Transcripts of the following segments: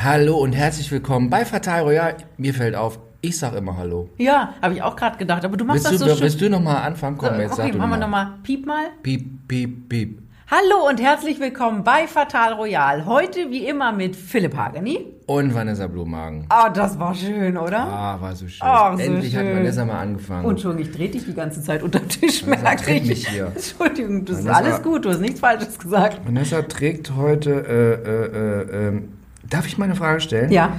Hallo und herzlich willkommen bei Fatal Royal. Mir fällt auf, ich sag immer Hallo. Ja, habe ich auch gerade gedacht. Aber du machst Willst das du, so schön. willst du nochmal anfangen? Komm, jetzt okay, sag du machen wir noch mal. nochmal Piep mal. Piep, piep, piep. Hallo und herzlich willkommen bei Fatal Royal. Heute wie immer mit Philipp Hageni. Und Vanessa Blumhagen. Ah, das war schön, oder? Ah, war so schön. Ach, so Endlich hat schön. Vanessa mal angefangen. Und schon, ich drehe dich die ganze Zeit unter den Tisch, merke ich. mich hier. Entschuldigung, das ist Vanessa- alles gut, du hast nichts Falsches gesagt. Vanessa trägt heute, äh, äh, äh, ähm, darf ich mal eine Frage stellen? Ja,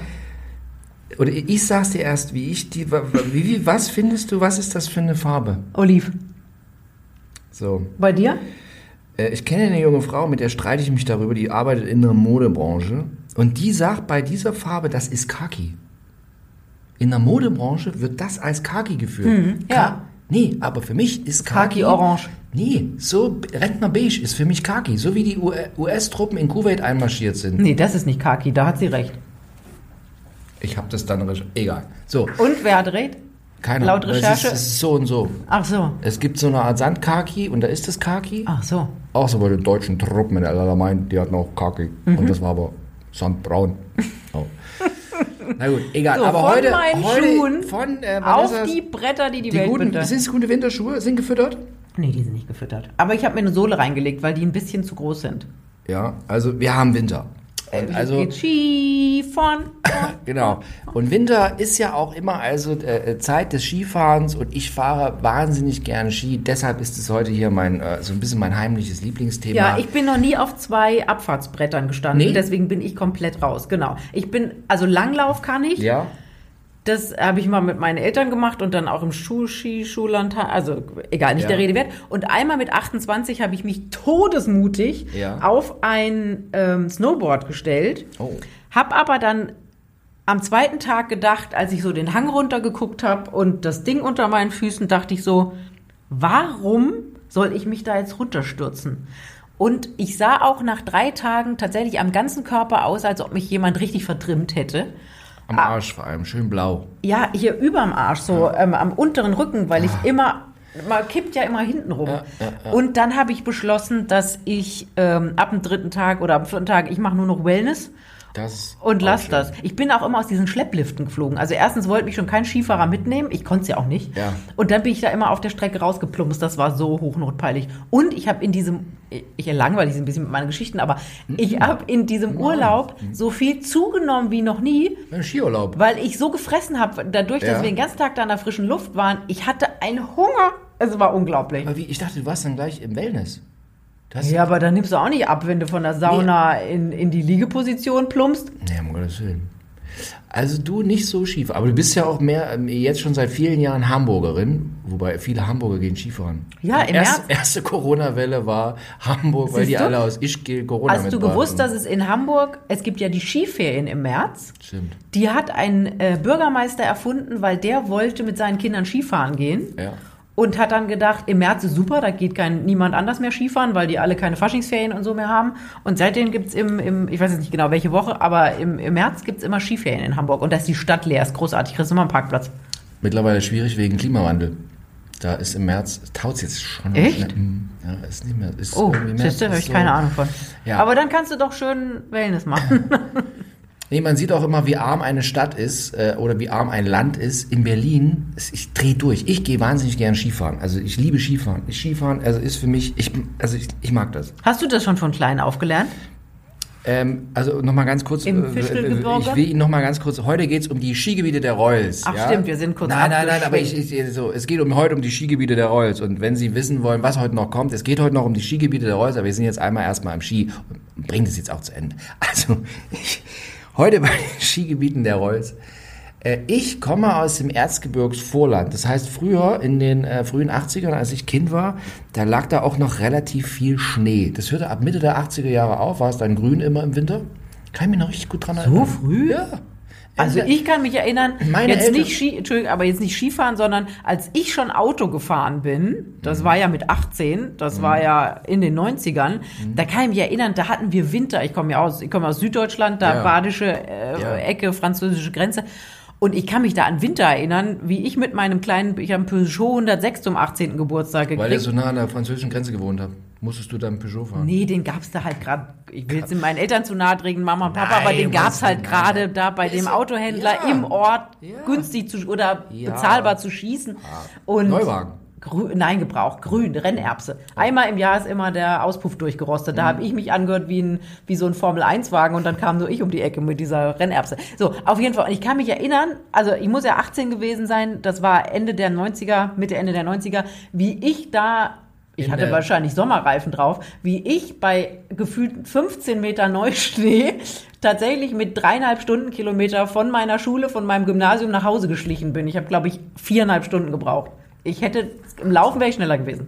Oder ich sag's dir erst, wie ich die, wie, wie, was findest du, was ist das für eine Farbe? Oliv. So. Bei dir? Äh, Ich kenne eine junge Frau, mit der streite ich mich darüber, die arbeitet in der Modebranche. Und die sagt bei dieser Farbe, das ist Kaki. In der Modebranche wird das als Kaki geführt. Mhm, ja. Nee, aber für mich ist Kaki. Orange. Nee, so Rentner Beige ist für mich Kaki. So wie die US-Truppen in Kuwait einmarschiert sind. Nee, das ist nicht Kaki, da hat sie recht. Ich habe das dann. Egal. So, Und wer hat recht? keine Laut. Recherche- Es ist, es ist so und so. Ach so, Es gibt so eine Art Sandkaki und da ist das Kaki. ach so. Außer bei den deutschen Truppen in der meinen, die hatten auch Kaki. Mhm. Und das war aber Sandbraun. Oh. Na gut, egal. So, aber von heute, meinen heute Schuhen von äh, Auf Vanessas- die Bretter, die die, die Welt guten, bitte. sind es gute Winterschuhe? Sind gefüttert? Nee, die sind nicht gefüttert. Aber ich habe mir eine Sohle reingelegt, weil die ein bisschen zu groß sind. Ja, also wir haben Winter. Und also, Geht Skifahren. genau. Und Winter ist ja auch immer also äh, Zeit des Skifahrens und ich fahre wahnsinnig gerne Ski. Deshalb ist es heute hier mein, äh, so ein bisschen mein heimliches Lieblingsthema. Ja, ich bin noch nie auf zwei Abfahrtsbrettern gestanden, Nee? deswegen bin ich komplett raus. Genau. Ich bin, also Langlauf kann ich. ja? Das habe ich mal mit meinen Eltern gemacht und dann auch im Schullandtag, also egal, nicht Ja. der Rede wert. Und einmal mit 28 habe ich mich todesmutig Ja. auf ein ähm, Snowboard gestellt. Oh. Hab aber dann am zweiten Tag gedacht, als ich so den Hang runtergeguckt habe und das Ding unter meinen Füßen, dachte ich so, warum soll ich mich da jetzt runterstürzen? Und ich sah auch nach drei Tagen tatsächlich am ganzen Körper aus, als ob mich jemand richtig vertrimmt hätte. Am Arsch vor allem, schön blau. Ja, hier überm Arsch, so ähm, am unteren Rücken, weil ich immer, man kippt ja immer hinten rum. Ah. Ja, ja, Und dann habe ich beschlossen, dass ich ähm, ab dem dritten Tag oder am vierten Tag, ich mache nur noch Wellness Das und lass schön. das. Ich bin auch immer aus diesen Schleppliften geflogen. Also erstens wollte mich schon kein Skifahrer mitnehmen. Ich konnte es ja auch nicht. Ja. Und dann bin ich da immer auf der Strecke rausgeplumpst. Das war so hochnotpeinlich. Und ich habe in diesem, ich langweile Sie ein bisschen mit meinen Geschichten, aber ich habe in diesem Urlaub so viel zugenommen wie noch nie, Ein Skiurlaub. weil ich so gefressen habe, dadurch, Ja. dass wir den ganzen Tag da in der frischen Luft waren. Ich hatte einen Hunger. Es war unglaublich. Aber wie, ich dachte, du warst dann gleich im Wellness. Du hast Ja, aber dann nimmst du auch nicht ab, wenn du von der Sauna in, in die Liegeposition plumpst. Nee, um Gottes Willen. Also du nicht so schief, aber du bist ja auch mehr ähm, jetzt schon seit vielen Jahren Hamburgerin, wobei viele Hamburger gehen Skifahren. Ja, im erste, März. erste Corona-Welle war Hamburg, weil Siehst die du? alle aus Ischgl Corona Hast du gewusst, dass es in Hamburg, es gibt ja die Skiferien im März. Stimmt, Die hat ein äh, Bürgermeister erfunden, weil der wollte mit seinen Kindern Skifahren gehen. ja. Und hat dann gedacht, im März ist super, da geht kein, niemand anders mehr Skifahren, weil die alle keine Faschingsferien und so mehr haben. Und seitdem gibt's im, im, ich weiß jetzt nicht genau welche Woche, aber im, im März gibt's immer Skiferien in Hamburg. Und da ist die Stadt leer, ist großartig, kriegst du immer einen Parkplatz. Mittlerweile schwierig wegen Klimawandel. Da ist im März, taut jetzt schon. Echt? Mhm. Ja, ist nicht mehr. Ist Oh, siehst du, habe ich so- keine Ahnung von. Ja. Aber dann kannst du doch schön Wellness machen. Nee, man sieht auch immer, wie arm eine Stadt ist äh, oder wie arm ein Land ist. In Berlin, ich drehe durch. Ich gehe wahnsinnig gern Skifahren. Also ich liebe Skifahren. Ich Skifahren, also ist für mich, ich, also ich, ich mag das. Hast du das schon von klein aufgelernt? Ähm, also nochmal ganz kurz. Im äh? Ich will Ihnen nochmal ganz kurz. Heute geht es um die Skigebiete der Royals. Ach, ja? stimmt, wir sind kurz Nein, nein, nein, aber ich, ich, so, es geht um heute um die Skigebiete der Royals. Und wenn Sie wissen wollen, was heute noch kommt, es geht heute noch um die Skigebiete der Royals, aber wir sind jetzt einmal erstmal am Ski und bringen das jetzt auch zu Ende. Also, ich, heute bei den Skigebieten der Royals. Äh, Ich komme aus dem Erzgebirgsvorland. Das heißt, früher in den äh, frühen 80ern, als ich Kind war, da lag da auch noch relativ viel Schnee. Das hörte ab Mitte der 80er Jahre auf. War es dann grün immer im Winter? Kann ich mich noch richtig gut dran erinnern. früh? Ja. Also ich kann mich erinnern, Meine jetzt Eltern- nicht Ski, Entschuldigung, aber jetzt nicht Skifahren, sondern als ich schon Auto gefahren bin, das war ja mit 18, das war ja in den 90ern, da kann ich mich erinnern, da hatten wir Winter. Ich komme ja aus, ich komme aus Süddeutschland, da Ja. badische äh, Ja. Ecke, französische Grenze. Und ich kann mich da an Winter erinnern, wie ich mit meinem kleinen, ich habe einen Peugeot 106 zum 18. Geburtstag gekriegt. Weil ihr so nah an der französischen Grenze gewohnt habt. Musstest du dann Peugeot fahren? Nee, den gab's da halt gerade. Ich will jetzt meinen Eltern zu nahe treten, Mama und Papa, Nein, aber den gab's was halt gerade da bei dem Autohändler ja. im Ort Ja. günstig zu oder Ja. bezahlbar zu schießen. Und Neuwagen. Grün, nein, Gebrauch, grün, Rennerbse. Einmal im Jahr ist immer der Auspuff durchgerostet. Mhm. Da habe ich mich angehört wie, ein, wie so ein Formel-1-Wagen und dann kam nur ich um die Ecke mit dieser Rennerbse. So, auf jeden Fall. Und ich kann mich erinnern, also ich muss ja 18 gewesen sein, das war Ende der 90er, Mitte, Ende der 90er, wie ich da, ich hatte wahrscheinlich Sommerreifen drauf, wie ich bei gefühlt 15 Meter Neuschnee tatsächlich mit dreieinhalb Stundenkilometer von meiner Schule, von meinem Gymnasium nach Hause geschlichen bin. Ich habe, glaube ich, viereinhalb Stunden gebraucht. Ich hätte, im Laufen wäre ich schneller gewesen.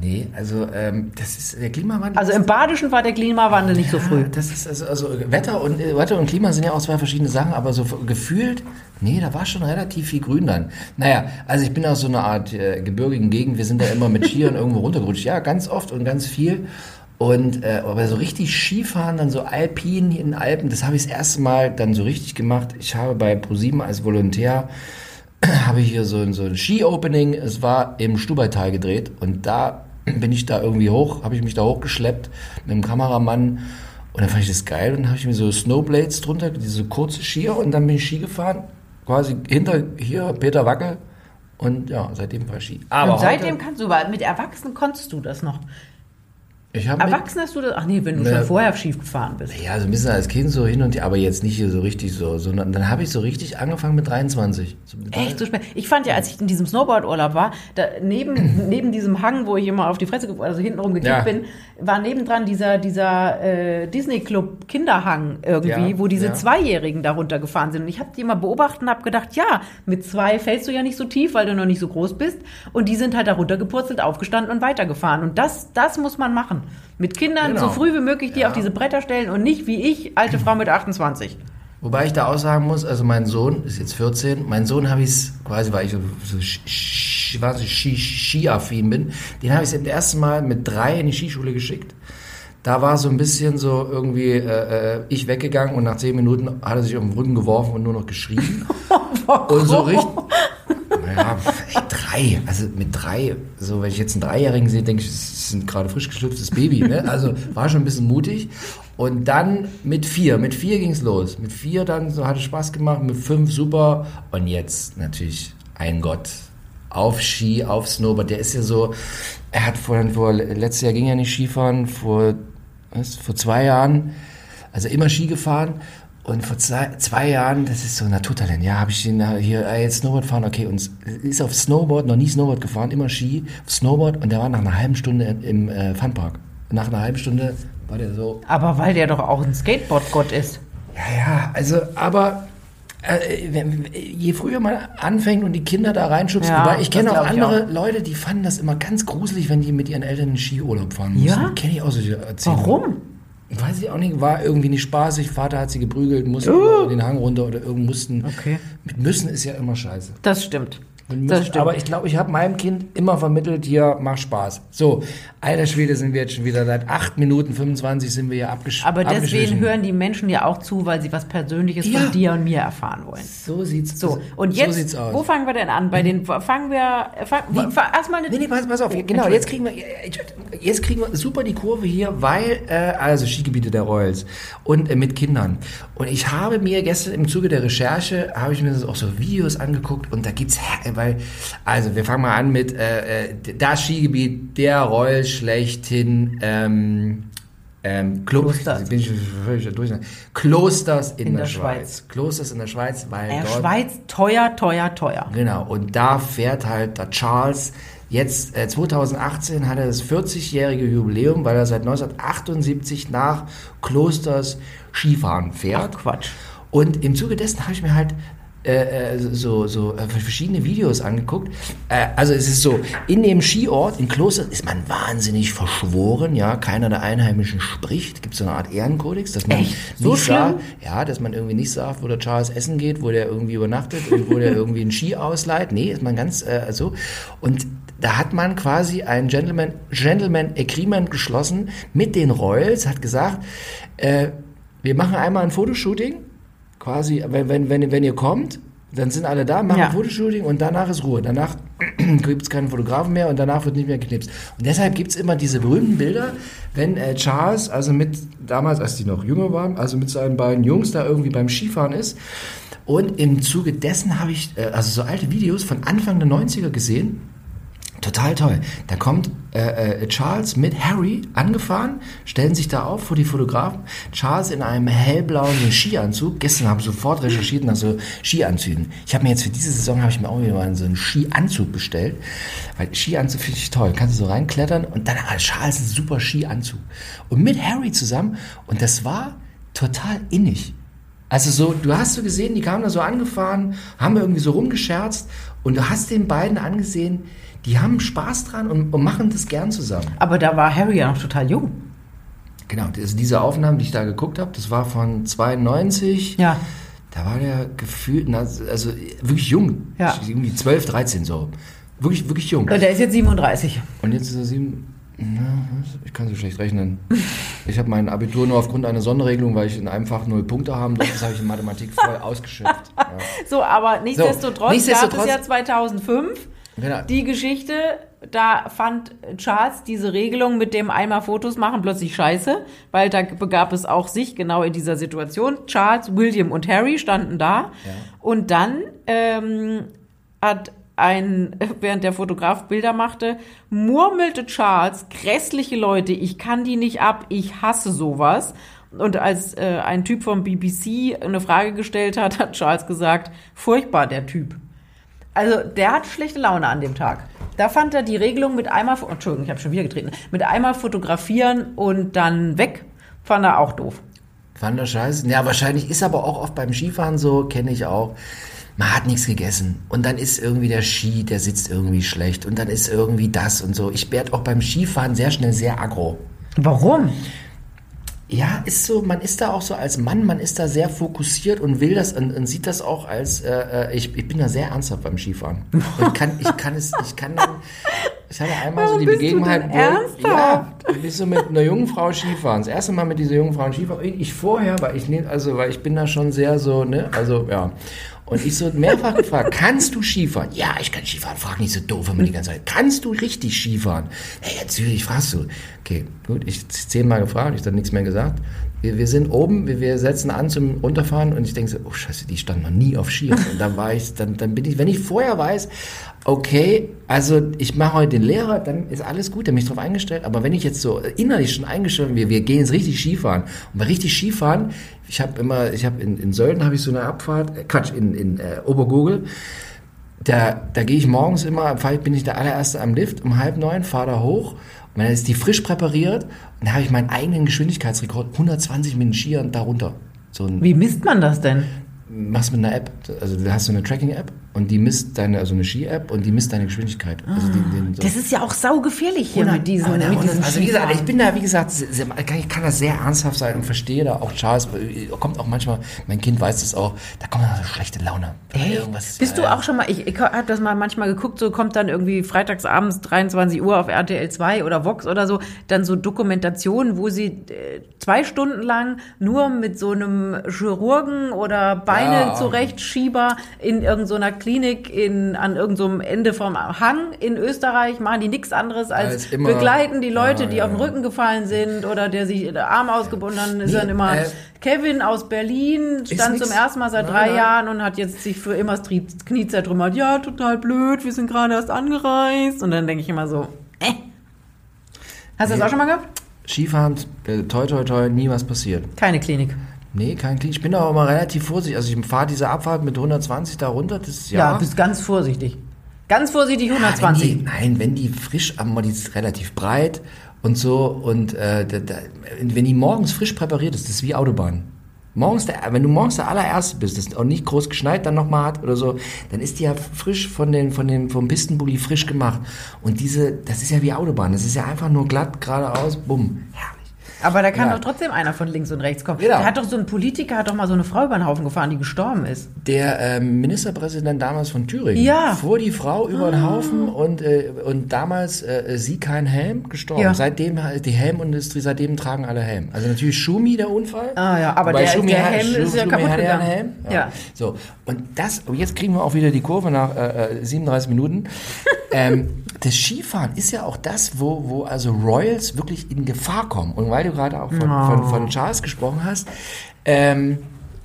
Nee, also ähm, das ist der Klimawandel. Also im Badischen war der Klimawandel nicht so früh. Ja, das ist also, also Wetter und äh, Wetter und Klima sind ja auch zwei verschiedene Sachen, aber so gefühlt, nee, da war schon relativ viel Grün dann. Naja, also ich bin aus so einer Art äh, gebirgigen Gegend, wir sind da immer mit Skiern irgendwo runtergerutscht, ja, ganz oft und ganz viel. Und äh, aber so richtig Skifahren, dann so alpin in den Alpen, das habe ich das erste Mal dann so richtig gemacht. Ich habe bei ProSieben als Volontär habe ich hier so ein, so ein Ski-Opening. Es war im Stubaital gedreht und da bin ich da irgendwie hoch, habe ich mich da hochgeschleppt mit einem Kameramann und dann fand ich das geil und dann habe ich mir so Snowblades drunter, diese kurze Skier und dann bin ich Ski gefahren, quasi hinter hier Peter Wackel und ja, seitdem war ich Ski. Aber Und seitdem heute, kannst du, weil mit Erwachsenen konntest du das noch. ich Erwachsen hast du das? Ach nee, wenn du Ne. schon vorher schief gefahren bist. ja, so ein bisschen als Kind so hin und her, aber jetzt nicht hier so richtig so, sondern dann habe ich so richtig angefangen mit 23. So mit Echt so spät. Ich fand ja, als ich in diesem Snowboard-Urlaub war, da neben, neben diesem Hang, wo ich immer auf die Fresse, also hintenrum gekippt Ja. bin, war nebendran dieser, dieser äh, Disney-Club Kinderhang irgendwie, Ja, wo diese ja. Zweijährigen da runtergefahren sind. Und ich habe die immer beobachtet und habe gedacht, ja, mit zwei fällst du ja nicht so tief, weil du noch nicht so groß bist. Und die sind halt da runtergepurzelt, aufgestanden und weitergefahren. Und das, das muss man machen. Mit Kindern Genau. so früh wie möglich die Ja. auf diese Bretter stellen und nicht wie ich, alte Frau mit 28. Wobei ich da auch sagen muss, also mein Sohn ist jetzt 14, mein Sohn habe ich es quasi, weil ich so, so Skiaffin bin, den habe ich das erste Mal mit drei in die Skischule geschickt. Da war so ein bisschen so irgendwie äh, äh, ich weggegangen und nach zehn Minuten hat er sich auf den Rücken geworfen und nur noch geschrien. und so richtig. Naja, ey, drei. Also mit drei, so wenn ich jetzt einen Dreijährigen sehe, denke ich, das ist ein gerade frisch geschlüpftes Baby. Ne? Also war schon ein bisschen mutig. Und dann mit vier, mit vier ging's los. Mit vier dann so hatte Spaß gemacht, mit fünf super. Und jetzt natürlich ein Gott. Auf Ski, auf Snowboard. Der ist ja so, er hat vor, vor letztes Jahr ging er nicht Skifahren, vor, was, vor zwei Jahren, also immer Ski gefahren. Und vor zwei, zwei Jahren, das ist so ein Naturtalent, ja, habe ich ihn äh, hier, äh, jetzt Snowboard fahren, okay, und ist auf Snowboard, noch nie Snowboard gefahren, immer Ski, Snowboard, und der war nach einer halben Stunde im äh, Funpark. Nach einer halben Stunde war der so, Aber weil der doch auch ein Skateboard-Gott ist. ja, ja, also, aber äh, wenn- je früher man anfängt und die Kinder da reinschubst, Ja, wobei ich kenne auch andere Leute, die fanden das immer ganz gruselig, wenn die mit ihren Eltern in den Skiurlaub fahren mussten. Ja? Kenne ich auch solche Erzählungen. Warum? Weiß ich auch nicht, war irgendwie nicht spaßig. Vater hat sie geprügelt, mussten über den Hang runter oder irgend mussten. Okay. Mit müssen ist ja immer scheiße. Das stimmt. Müssen-. Aber ich glaube, ich habe meinem Kind immer vermittelt, hier, mach Spaß. So, alter Schwede sind wir jetzt schon wieder, seit 8 Minuten 25 sind wir hier abgesch Aber deswegen hören die Menschen ja auch zu, weil sie was Persönliches Ja. von dir und mir erfahren wollen. So sieht's So, und so jetzt, aus. wo fangen wir denn an? Bei den, fangen wir, fang, fang, erstmal eine, Nee, nee, pass, pass auf. Genau, jetzt kriegen wir, jetzt kriegen wir super die Kurve hier, weil, äh, also Skigebiete der Royals und äh, mit Kindern. Und ich habe mir gestern im Zuge der Recherche, habe ich mir das auch so Videos angeguckt und da gibt's, äh, weil, also wir fangen mal an mit, äh, äh, das Skigebiet der Royals schlechthin, ähm, ähm, Klo Klosters. Bin ich durch. Klosters in, In der, der Schweiz. Klosters in der Schweiz, weil äh, dort Schweiz, teuer, teuer, teuer. Genau, und da fährt halt der Charles. Jetzt, äh, 2018 hat er das 40-jährige Jubiläum, weil er seit 1978 nach Klosters Skifahren fährt. Ach, Quatsch. Und im Zuge dessen habe ich mir halt äh, äh, so, so äh, verschiedene Videos angeguckt. Äh, also es ist so, in dem Skiort, in Kloster, ist man wahnsinnig verschworen, ja, keiner der Einheimischen spricht. Gibt so eine Art Ehrenkodex, dass man Echt? So nicht sagt, ja, dass man irgendwie nicht sagt, wo der Charles essen geht, wo der irgendwie übernachtet und wo der irgendwie einen Ski ausleiht. Nee, ist man ganz äh, so. Und da hat man quasi ein Gentleman, Gentleman Agreement geschlossen mit den Royals, hat gesagt, äh, wir machen einmal ein Fotoshooting, quasi, wenn, wenn, wenn, wenn ihr kommt, Dann sind alle da, machen Ja. Fotoshooting und danach ist Ruhe. Danach gibt es keinen Fotografen mehr und danach wird nicht mehr geknipst. Und deshalb gibt es immer diese berühmten Bilder, wenn äh, Charles, also mit damals, als die noch jünger waren, also mit seinen beiden Jungs da irgendwie beim Skifahren ist. Und im Zuge dessen habe ich äh, also so alte Videos von Anfang der 90er gesehen. Total toll. Da kommt äh, äh, Charles mit Harry angefahren, stellen sich da auf vor die Fotografen. Charles in einem hellblauen Skianzug. Gestern habe ich sofort recherchiert nach so Skianzügen. Ich habe mir jetzt für diese Saison habe ich mir auch mal so einen Skianzug bestellt, weil Skianzug finde ich toll. Kannst du so reinklettern und dann hat Charles einen super Skianzug und mit Harry zusammen und das war total innig. Also so, du hast so gesehen, die kamen da so angefahren, haben irgendwie so rumgescherzt und du hast den beiden angesehen, die haben Spaß dran und, und machen das gern zusammen. Aber da war Harry ja noch total jung. Genau, also diese Aufnahmen, die ich da geguckt habe, das war von 92. Ja. Da war der gefühlt, also wirklich jung. Ja. Irgendwie 12, 13 so. Wirklich, wirklich jung. Und der ist jetzt 37. Und jetzt ist er sieben. Na, was? ich kann so schlecht rechnen. Ich habe mein Abitur nur aufgrund einer Sonderregelung, weil ich in einem Fach null Punkte haben durfte, das habe ich in Mathematik voll ausgeschöpft. Ja. So, aber nichtsdestotrotz, nichtsdestotrotz- gab es ja 2005 Genau. die Geschichte, da fand Charles diese Regelung mit dem einmal Fotos machen plötzlich scheiße, weil da begab es auch sich genau in dieser Situation. Charles, William und Harry standen da und dann ähm, hat ein, während der Fotograf Bilder machte, murmelte Charles, grässliche Leute, ich kann die nicht ab, ich hasse sowas. Und als äh, ein Typ vom BBC eine Frage gestellt hat, hat Charles gesagt, furchtbar der Typ. Also der hat schlechte Laune an dem Tag. Da fand er die Regelung mit einmal, Entschuldigung, ich habe schon wieder getreten, mit einmal fotografieren und dann weg, fand er auch doof. Fand er scheiße. Ja, wahrscheinlich ist aber auch oft beim Skifahren so, kenne ich auch. Man hat nichts gegessen und dann ist irgendwie der Ski, der sitzt irgendwie schlecht und dann ist irgendwie das und so. Ich werde auch beim Skifahren sehr schnell sehr aggro. Warum? Ja, ist so, man ist da auch so als Mann, man ist da sehr fokussiert und will das und, und sieht das auch als, äh, äh, ich, ich bin da sehr ernsthaft beim Skifahren. Und kann, ich kann es, ich kann dann, ich hatte einmal so Warum die bist du Begebenheit, wo- ja, du bist so mit einer jungen Frau Skifahren. Das erste Mal mit dieser jungen Frau Skifahren, ich vorher, weil ich also, weil ich bin da schon sehr so, ne, also, ja. Und ich so mehrfach gefragt, kannst du Skifahren? Ja, ich kann Skifahren. Frag nicht so doof immer die ganze Zeit. Kannst du richtig Skifahren? Hey, natürlich, fragst du. Okay, gut, ich zehnmal gefragt, ich dann nichts mehr gesagt. Wir, wir sind oben, wir, wir setzen an zum Runterfahren und ich denke so, oh scheiße, die stand noch nie auf Skiern. Und dann war ich, dann, dann bin ich, wenn ich vorher weiß, okay, also ich mache heute den Lehrer, dann ist alles gut, der hat mich drauf eingestellt. Aber wenn ich jetzt so innerlich schon eingestellt bin, wir, gehen jetzt richtig Skifahren. Und bei richtig Skifahren, ich habe immer, ich habe in, in Sölden habe ich so eine Abfahrt, äh, Quatsch, in, in äh, Obergurgel. Da, da gehe ich morgens immer, bin ich der allererste am Lift um halb neun, fahre da hoch und dann ist die frisch präpariert und da habe ich meinen eigenen Geschwindigkeitsrekord, 120 mit den Skiern darunter. So ein, Wie misst man das denn? machst mit einer App, also du hast so eine Tracking-App und die misst deine, also eine Ski-App und die misst deine Geschwindigkeit. Also die, den, so. Das ist ja auch saugefährlich hier mit diesen, Und- mit diesen also wie gesagt, ich bin da, wie gesagt, sehr, kann- ich kann da sehr ernsthaft sein und verstehe da auch Charles, äh, kommt auch manchmal, mein Kind weiß das auch, da kommt dann so schlechte Laune. Hey, Irgendwas, bist du äh, auch schon mal, ich, ich habe das mal manchmal geguckt, so kommt dann irgendwie freitagsabends 23 Uhr auf RTL 2 oder Vox oder so, dann so Dokumentationen, wo sie äh, zwei Stunden lang nur mit so einem Chirurgen oder Beine Ja. zurechtschieber in irgendeiner Klinik in, an irgendeinem Ende vom Hang in Österreich machen die nichts anderes als, Als immer- begleiten die Leute, Ja, die ja, auf den. Rücken gefallen sind oder der sich der Arm ausgebunden hat, ist Nee, dann immer äh, Kevin aus Berlin, stand zum ersten Mal seit Nein, drei nein. Jahren und hat jetzt sich für immer das Knie zertrümmert. Ja, total blöd, wir sind gerade erst angereist. Und dann denke ich immer so, äh. Hast du das Nee. auch schon mal gehabt? Skifahren, äh, toi toi toi, nie was passiert. Keine Klinik. Nee, kein Klick. Ich bin auch immer relativ vorsichtig. Also ich fahre diese Abfahrt mit 120 da runter, das ist Ja, ja... bist ganz vorsichtig. Ganz vorsichtig, Ja, 120. Wenn die, nein, wenn die frisch am die ist relativ breit und so und äh, da, da, wenn die morgens frisch präpariert ist, das ist wie Autobahn. Morgens, der, wenn du morgens der allererste bist, das auch nicht groß geschneit dann nochmal hat oder so, dann ist die ja frisch von den, von den, vom Pistenbully frisch gemacht. Und diese, das ist ja wie Autobahn. Das ist ja einfach nur glatt, geradeaus, bumm, herrlich. Aber da kann Ja. doch trotzdem einer von links und rechts kommen. Genau. Da hat doch so ein Politiker, hat doch mal so eine Frau über den Haufen gefahren, die gestorben ist. Der ähm, Ministerpräsident damals von Thüringen Ja. fuhr die Frau über den Haufen und, äh, und damals äh, sie kein Helm gestorben. Ja. Seitdem die Helmindustrie, seitdem tragen alle Helm. Also natürlich Schumi der Unfall. Ah ja, aber der- Schumi der hat- Helm ist ja Schumi kaputt ja einen gegangen. Helm. Ja. So und das und jetzt kriegen wir auch wieder die Kurve nach äh, äh, 37 Minuten. ähm, das Skifahren ist ja auch das, wo, wo also Royals wirklich in Gefahr kommen. Und weil du gerade auch von, Oh. von, von Charles gesprochen hast, ähm,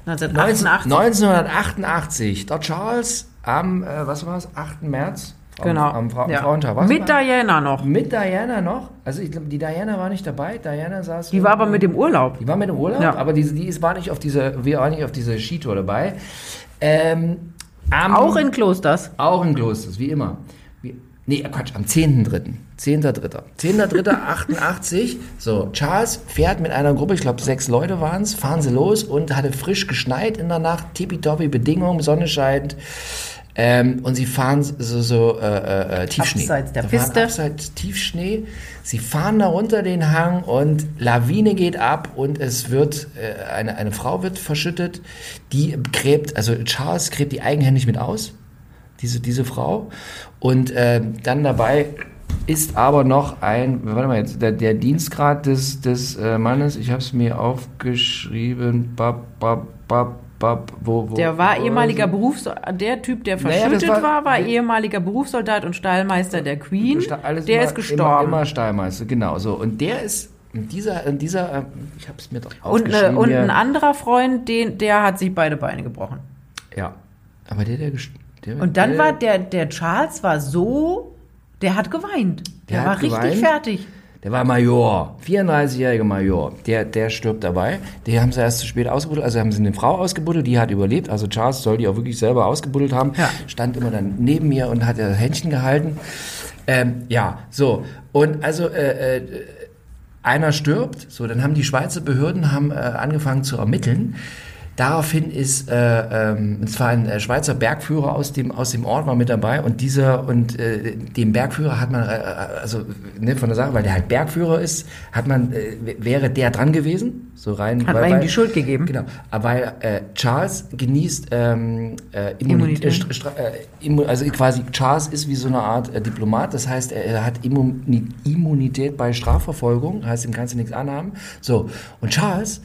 1988. 1988, der Charles am, äh, was war es, 8. März? Am, genau. Am Fra ja. Frauentag. Was Mit war- Diana noch. mit Diana noch. Also ich glaube, die Diana war nicht dabei. Diana saß. Die war aber mit dem Urlaub. Die war mit im Urlaub, Ja. aber die, die ist, war nicht auf dieser, wir waren nicht auf dieser Skitour dabei. Ähm, am, Auch in Klosters. auch in Klosters, wie immer. Nee, Quatsch, am 10.3. 10.3. 10.3.88. So, Charles fährt mit einer Gruppe, ich glaube sechs Leute waren es, fahren sie los und hatte frisch geschneit in der Nacht, tippitoppi Bedingungen, Sonne scheint. Ähm, und sie fahren so, so äh, äh, Tiefschnee. Abseits der Sie fahren Piste. Abseits Tiefschnee. Sie fahren da runter den Hang und Lawine geht ab und es wird, äh, eine, eine Frau wird verschüttet, die gräbt, also Charles gräbt die eigenhändig mit aus, diese, diese Frau. Und äh, dann dabei ist aber noch ein, warte mal jetzt, der, der Dienstgrad des, des äh, Mannes, ich habe es mir aufgeschrieben, bab, bab, bab, bab, wo, wo, Der war wo- ehemaliger Berufssoldat, der Typ, der Naja, verschüttet war- war, war ehemaliger Berufssoldat und Stallmeister der Queen. Der immer, ist gestorben. Immer, immer Stallmeister, genau so. Und der ist in dieser, dieser, äh, ich habe es mir doch und, aufgeschrieben. ne, und ein anderer Freund, den, der hat sich beide Beine gebrochen. ja, aber der, der, gest- der Und dann der, war der, der Charles war so, der hat geweint. Der, Der war hat richtig geweint? fertig. Der war Major, 34-jähriger Major. Der, der stirbt dabei. Die haben sie erst zu spät ausgebuddelt, also haben sie eine Frau ausgebuddelt, die hat überlebt. Also Charles soll die auch wirklich selber ausgebuddelt haben. Ja. Stand immer dann neben mir und hat das Händchen gehalten. Ähm, ja, so. Und also, äh, äh, einer stirbt, so, dann haben die Schweizer Behörden haben, äh, angefangen zu ermitteln. Daraufhin ist äh, ähm, und zwar ein äh, Schweizer Bergführer aus dem aus dem Ort war mit dabei und dieser und äh, dem Bergführer hat man äh, also ne, von der Sache, weil der halt Bergführer ist, hat man äh, wäre der dran gewesen, so rein. Hat man ihm die Schuld gegeben? Genau, aber weil äh, Charles genießt ähm, äh, Immunität, Immunität. äh, Stra- Stra- äh, Immu- also quasi Charles ist wie so eine Art äh, Diplomat, das heißt, er, er hat Immuni Immunität bei Strafverfolgung, heißt, ihm kannst du nichts anhaben. So und Charles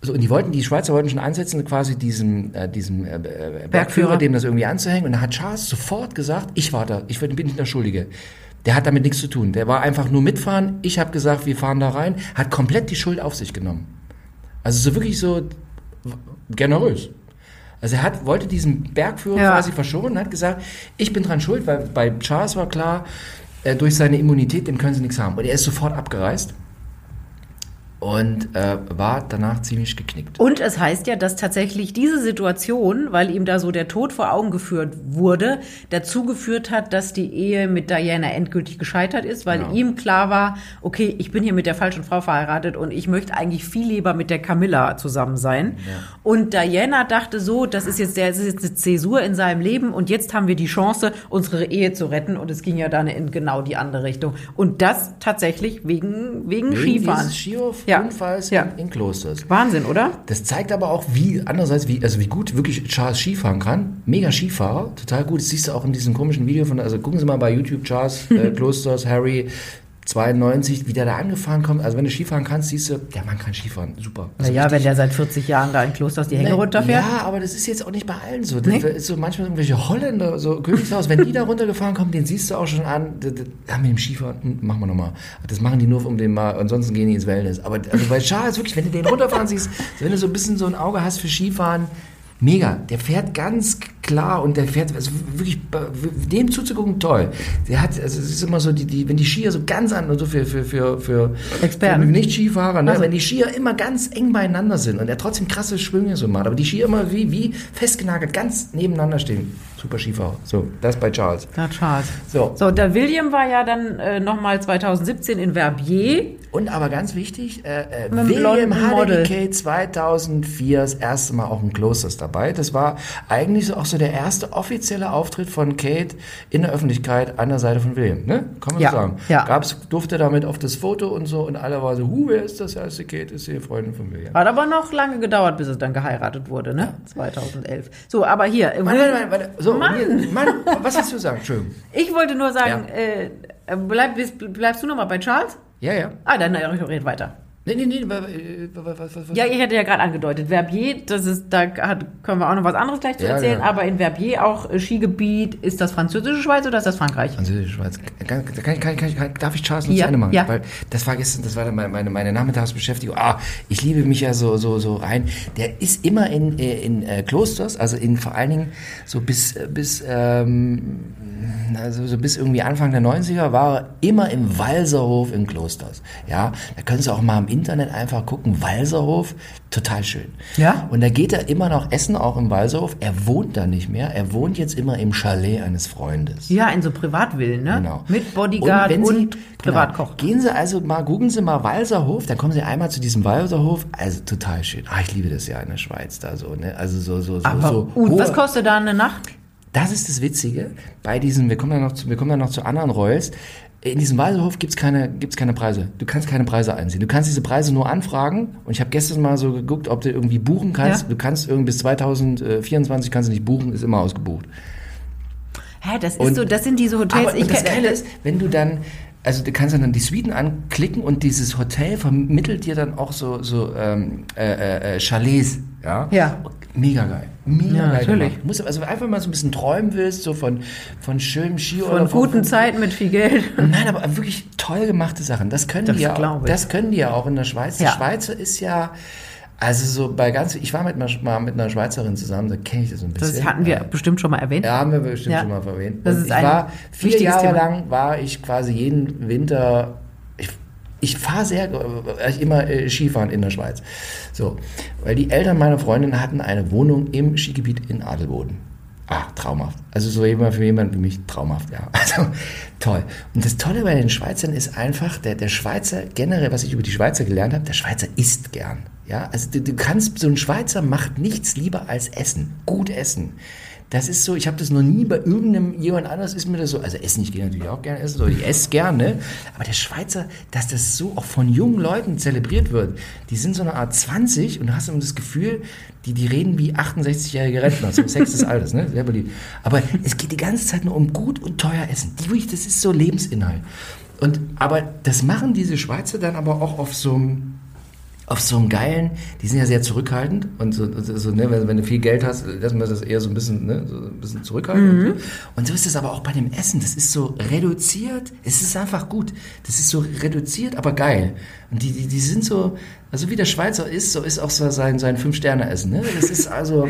so, und die wollten, die Schweizer wollten schon ansetzen, quasi diesem, äh, diesem äh, äh, Bergführer, Bergführer. dem das irgendwie anzuhängen. Und da hat Charles sofort gesagt, ich war da, ich bin nicht der Schuldige. Der hat damit nichts zu tun. Der war einfach nur mitfahren. Ich habe gesagt, wir fahren da rein. Hat komplett die Schuld auf sich genommen. Also so wirklich so generös. Also er hat, wollte diesen Bergführer Ja. quasi verschonen, hat gesagt, ich bin dran schuld, weil bei Charles war klar, äh, durch seine Immunität, dem können sie nichts haben. Und er ist sofort abgereist und äh, war danach ziemlich geknickt. Und es heißt ja, dass tatsächlich diese Situation, weil ihm da so der Tod vor Augen geführt wurde, dazu geführt hat, dass die Ehe mit Diana endgültig gescheitert ist, weil Genau. ihm klar war, okay, ich bin hier mit der falschen Frau verheiratet und ich möchte eigentlich viel lieber mit der Camilla zusammen sein. Und Diana dachte so, das ist jetzt der, das ist jetzt eine Zäsur in seinem Leben und jetzt haben wir die Chance, unsere Ehe zu retten und es ging ja dann in genau die andere Richtung. Und das tatsächlich wegen, wegen, Skifahren. Ja. Skiunfalls Ja. in, in Klosters. Wahnsinn, oder? Das zeigt aber auch, wie, andererseits, wie, also wie gut wirklich Charles Skifahren kann. Mega Skifahrer, total gut. Das siehst du auch in diesem komischen Video von, also gucken Sie mal bei YouTube, Charles äh, Klosters, Harry, 92, wie der da angefahren kommt. Also wenn du Skifahren kannst, siehst du, der Mann kann Skifahren, super. Also Naja, wenn der seit 40 Jahren da in Klosters die Hänge Ne, runterfährt. Ja, aber das ist jetzt auch nicht bei allen so. Nee. Das ist so manchmal irgendwelche Holländer, so Königshaus, wenn die da runtergefahren kommen, den siehst du auch schon an. Ja, mit dem Skifahren, hm, machen wir nochmal. Das machen die nur, um den mal, ansonsten gehen die ins Wellness. Aber also bei Charles wirklich, wenn du den runterfahren siehst, wenn du so ein bisschen so ein Auge hast für Skifahren, mega. Der fährt ganz klar und der fährt, also wirklich, dem zuzugucken, toll. Der hat, also es ist immer so, die, die, wenn die Skier so ganz an, so für, für, für, für, Experten. für Nicht-Skifahrer, ne? Also- wenn die Skier immer ganz eng beieinander sind und er trotzdem krasse Schwünge so macht, aber die Skier immer wie, wie festgenagelt ganz nebeneinander stehen. Super Skifahrer. So, das bei Charles. Na, Charles. So. So, der William war ja dann äh, nochmal 2017 in Verbier. Und aber ganz wichtig, äh, äh, William Model. Haneke 2004 das erste Mal auch im Klosters dabei. Das war eigentlich so auch so so der erste offizielle Auftritt von Kate in der Öffentlichkeit an der Seite von William, ne? Kann man Ja, so sagen. ja. Gab's, durfte damit auf das Foto und so und alle waren so, hu, wer ist das? Ja, ist die Kate, ist die Freundin von William. Hat aber noch lange gedauert, bis es dann geheiratet wurde, ne? 2011. So, aber hier. Warte, warte, warte. So, Mann. Hier, Mann, was hast du sagen? Entschuldigung. Ich wollte nur sagen, Ja. äh, bleib, bleibst du noch mal bei Charles? Ja, ja. Ah, dann äh, red weiter. Nee, nee, nee, wa- wa- was, was, was? Ja, ich hatte ja gerade angedeutet, Verbier, das ist, da hat, können wir auch noch was anderes gleich zu Ja, erzählen, ja. aber in Verbier auch äh, Skigebiet, ist das französische Schweiz oder ist das Frankreich? Französische Schweiz. Kann, kann, kann, kann, darf ich Charles Ja, Ende machen? ja. Weil das war gestern, das war dann meine, meine, meine Nachmittagsbeschäftigung. Ah, ich liebe mich ja so, so, so rein. Der ist immer in, äh, in äh, Klosters, also in vor allen Dingen so bis, bis, ähm, also so bis irgendwie Anfang der 90er war er immer im Walserhof in Klosters. Ja, da können Sie auch mal im Internet einfach gucken. Walserhof, total schön. Ja? Und da geht er immer noch essen, auch im Walserhof. Er wohnt da nicht mehr. Er wohnt jetzt immer im Chalet eines Freundes. Ja, in so Privatvillen, ne? Genau. Mit Bodyguard und, Sie- Privatkoch. Genau, gehen Sie also mal, googeln Sie mal Walserhof, dann kommen Sie einmal zu diesem Walserhof. Also total schön. Ah, ich liebe das ja in der Schweiz da so, ne? Also so, so, so, Aber, so. und hohe- was kostet da eine Nacht? das ist das Witzige bei diesen, wir kommen ja noch zu, wir kommen ja noch zu anderen Royals. In diesem Walserhof gibt's keine, gibt's keine Preise. Du kannst keine Preise einsehen. Du kannst diese Preise nur anfragen. Und ich habe gestern mal so geguckt, ob du irgendwie buchen kannst. Ja. Du kannst irgendwie bis 2024 kannst du nicht buchen, ist immer ausgebucht. Hä, das ist Und- so, das sind diese Hotels. Aber und das Geile ist, wenn du dann, also du kannst dann die Suiten anklicken und dieses Hotel vermittelt dir dann auch so, so ähm, äh, äh, Chalets, ja? Ja. Mega geil. Mega Ja, geil. natürlich. gemacht. Also einfach mal so ein bisschen träumen willst, so von, von schönem Ski von oder guten Zeiten mit viel Geld. Nein, aber wirklich toll gemachte Sachen. Das können Das die ja auch, ich. das können die ja auch in der Schweiz. Die Ja. Schweizer ist ja, also so bei ganz, ich war mit einer, mit einer Schweizerin zusammen, da kenne ich das so ein bisschen. Das hatten wir bestimmt schon mal erwähnt. Ja, haben wir bestimmt Ja. schon mal erwähnt. Das Und ist ich ein war vier Jahre Thema. lang war ich quasi jeden Winter. Ich, ich fahre sehr äh, immer äh, Skifahren in der Schweiz. So, weil die Eltern meiner Freundin hatten eine Wohnung im Skigebiet in Adelboden. Ah, traumhaft. Also so jemand für jemanden wie mich traumhaft, ja. Also toll. Und das Tolle bei den Schweizern ist einfach, der, der Schweizer generell, was ich über die Schweizer gelernt habe, der Schweizer isst gern. Ja, also du, du kannst, so ein Schweizer macht nichts lieber als essen. Gut essen. Das ist so, ich habe das noch nie bei irgendeinem jemand anders ist mir das so, also essen, ich gehe natürlich auch gerne essen, so, ich esse gerne, aber der Schweizer, dass das so auch von jungen Leuten zelebriert wird, die sind so eine Art 20 und du hast immer das Gefühl, die, die reden wie 68-jährige Rentner, so Sex des Alters, ne, sehr beliebt. Aber es geht die ganze Zeit nur um gut und teuer Essen, die, wirklich, das ist so Lebensinhalt. Und, aber das machen diese Schweizer dann aber auch auf so einem, auf so einem geilen, die sind ja sehr zurückhaltend und so, so ne, wenn, wenn du viel Geld hast, lassen wir das eher so ein bisschen, ne, so ein bisschen zurückhaltend. Und so ist es aber auch bei dem Essen. Das ist so reduziert. Es ist einfach gut. Das ist so reduziert, aber geil. Und die, die, die sind so, also wie der Schweizer ist, so ist auch so sein, sein Fünf-Sterne-Essen. Ne? Das ist also,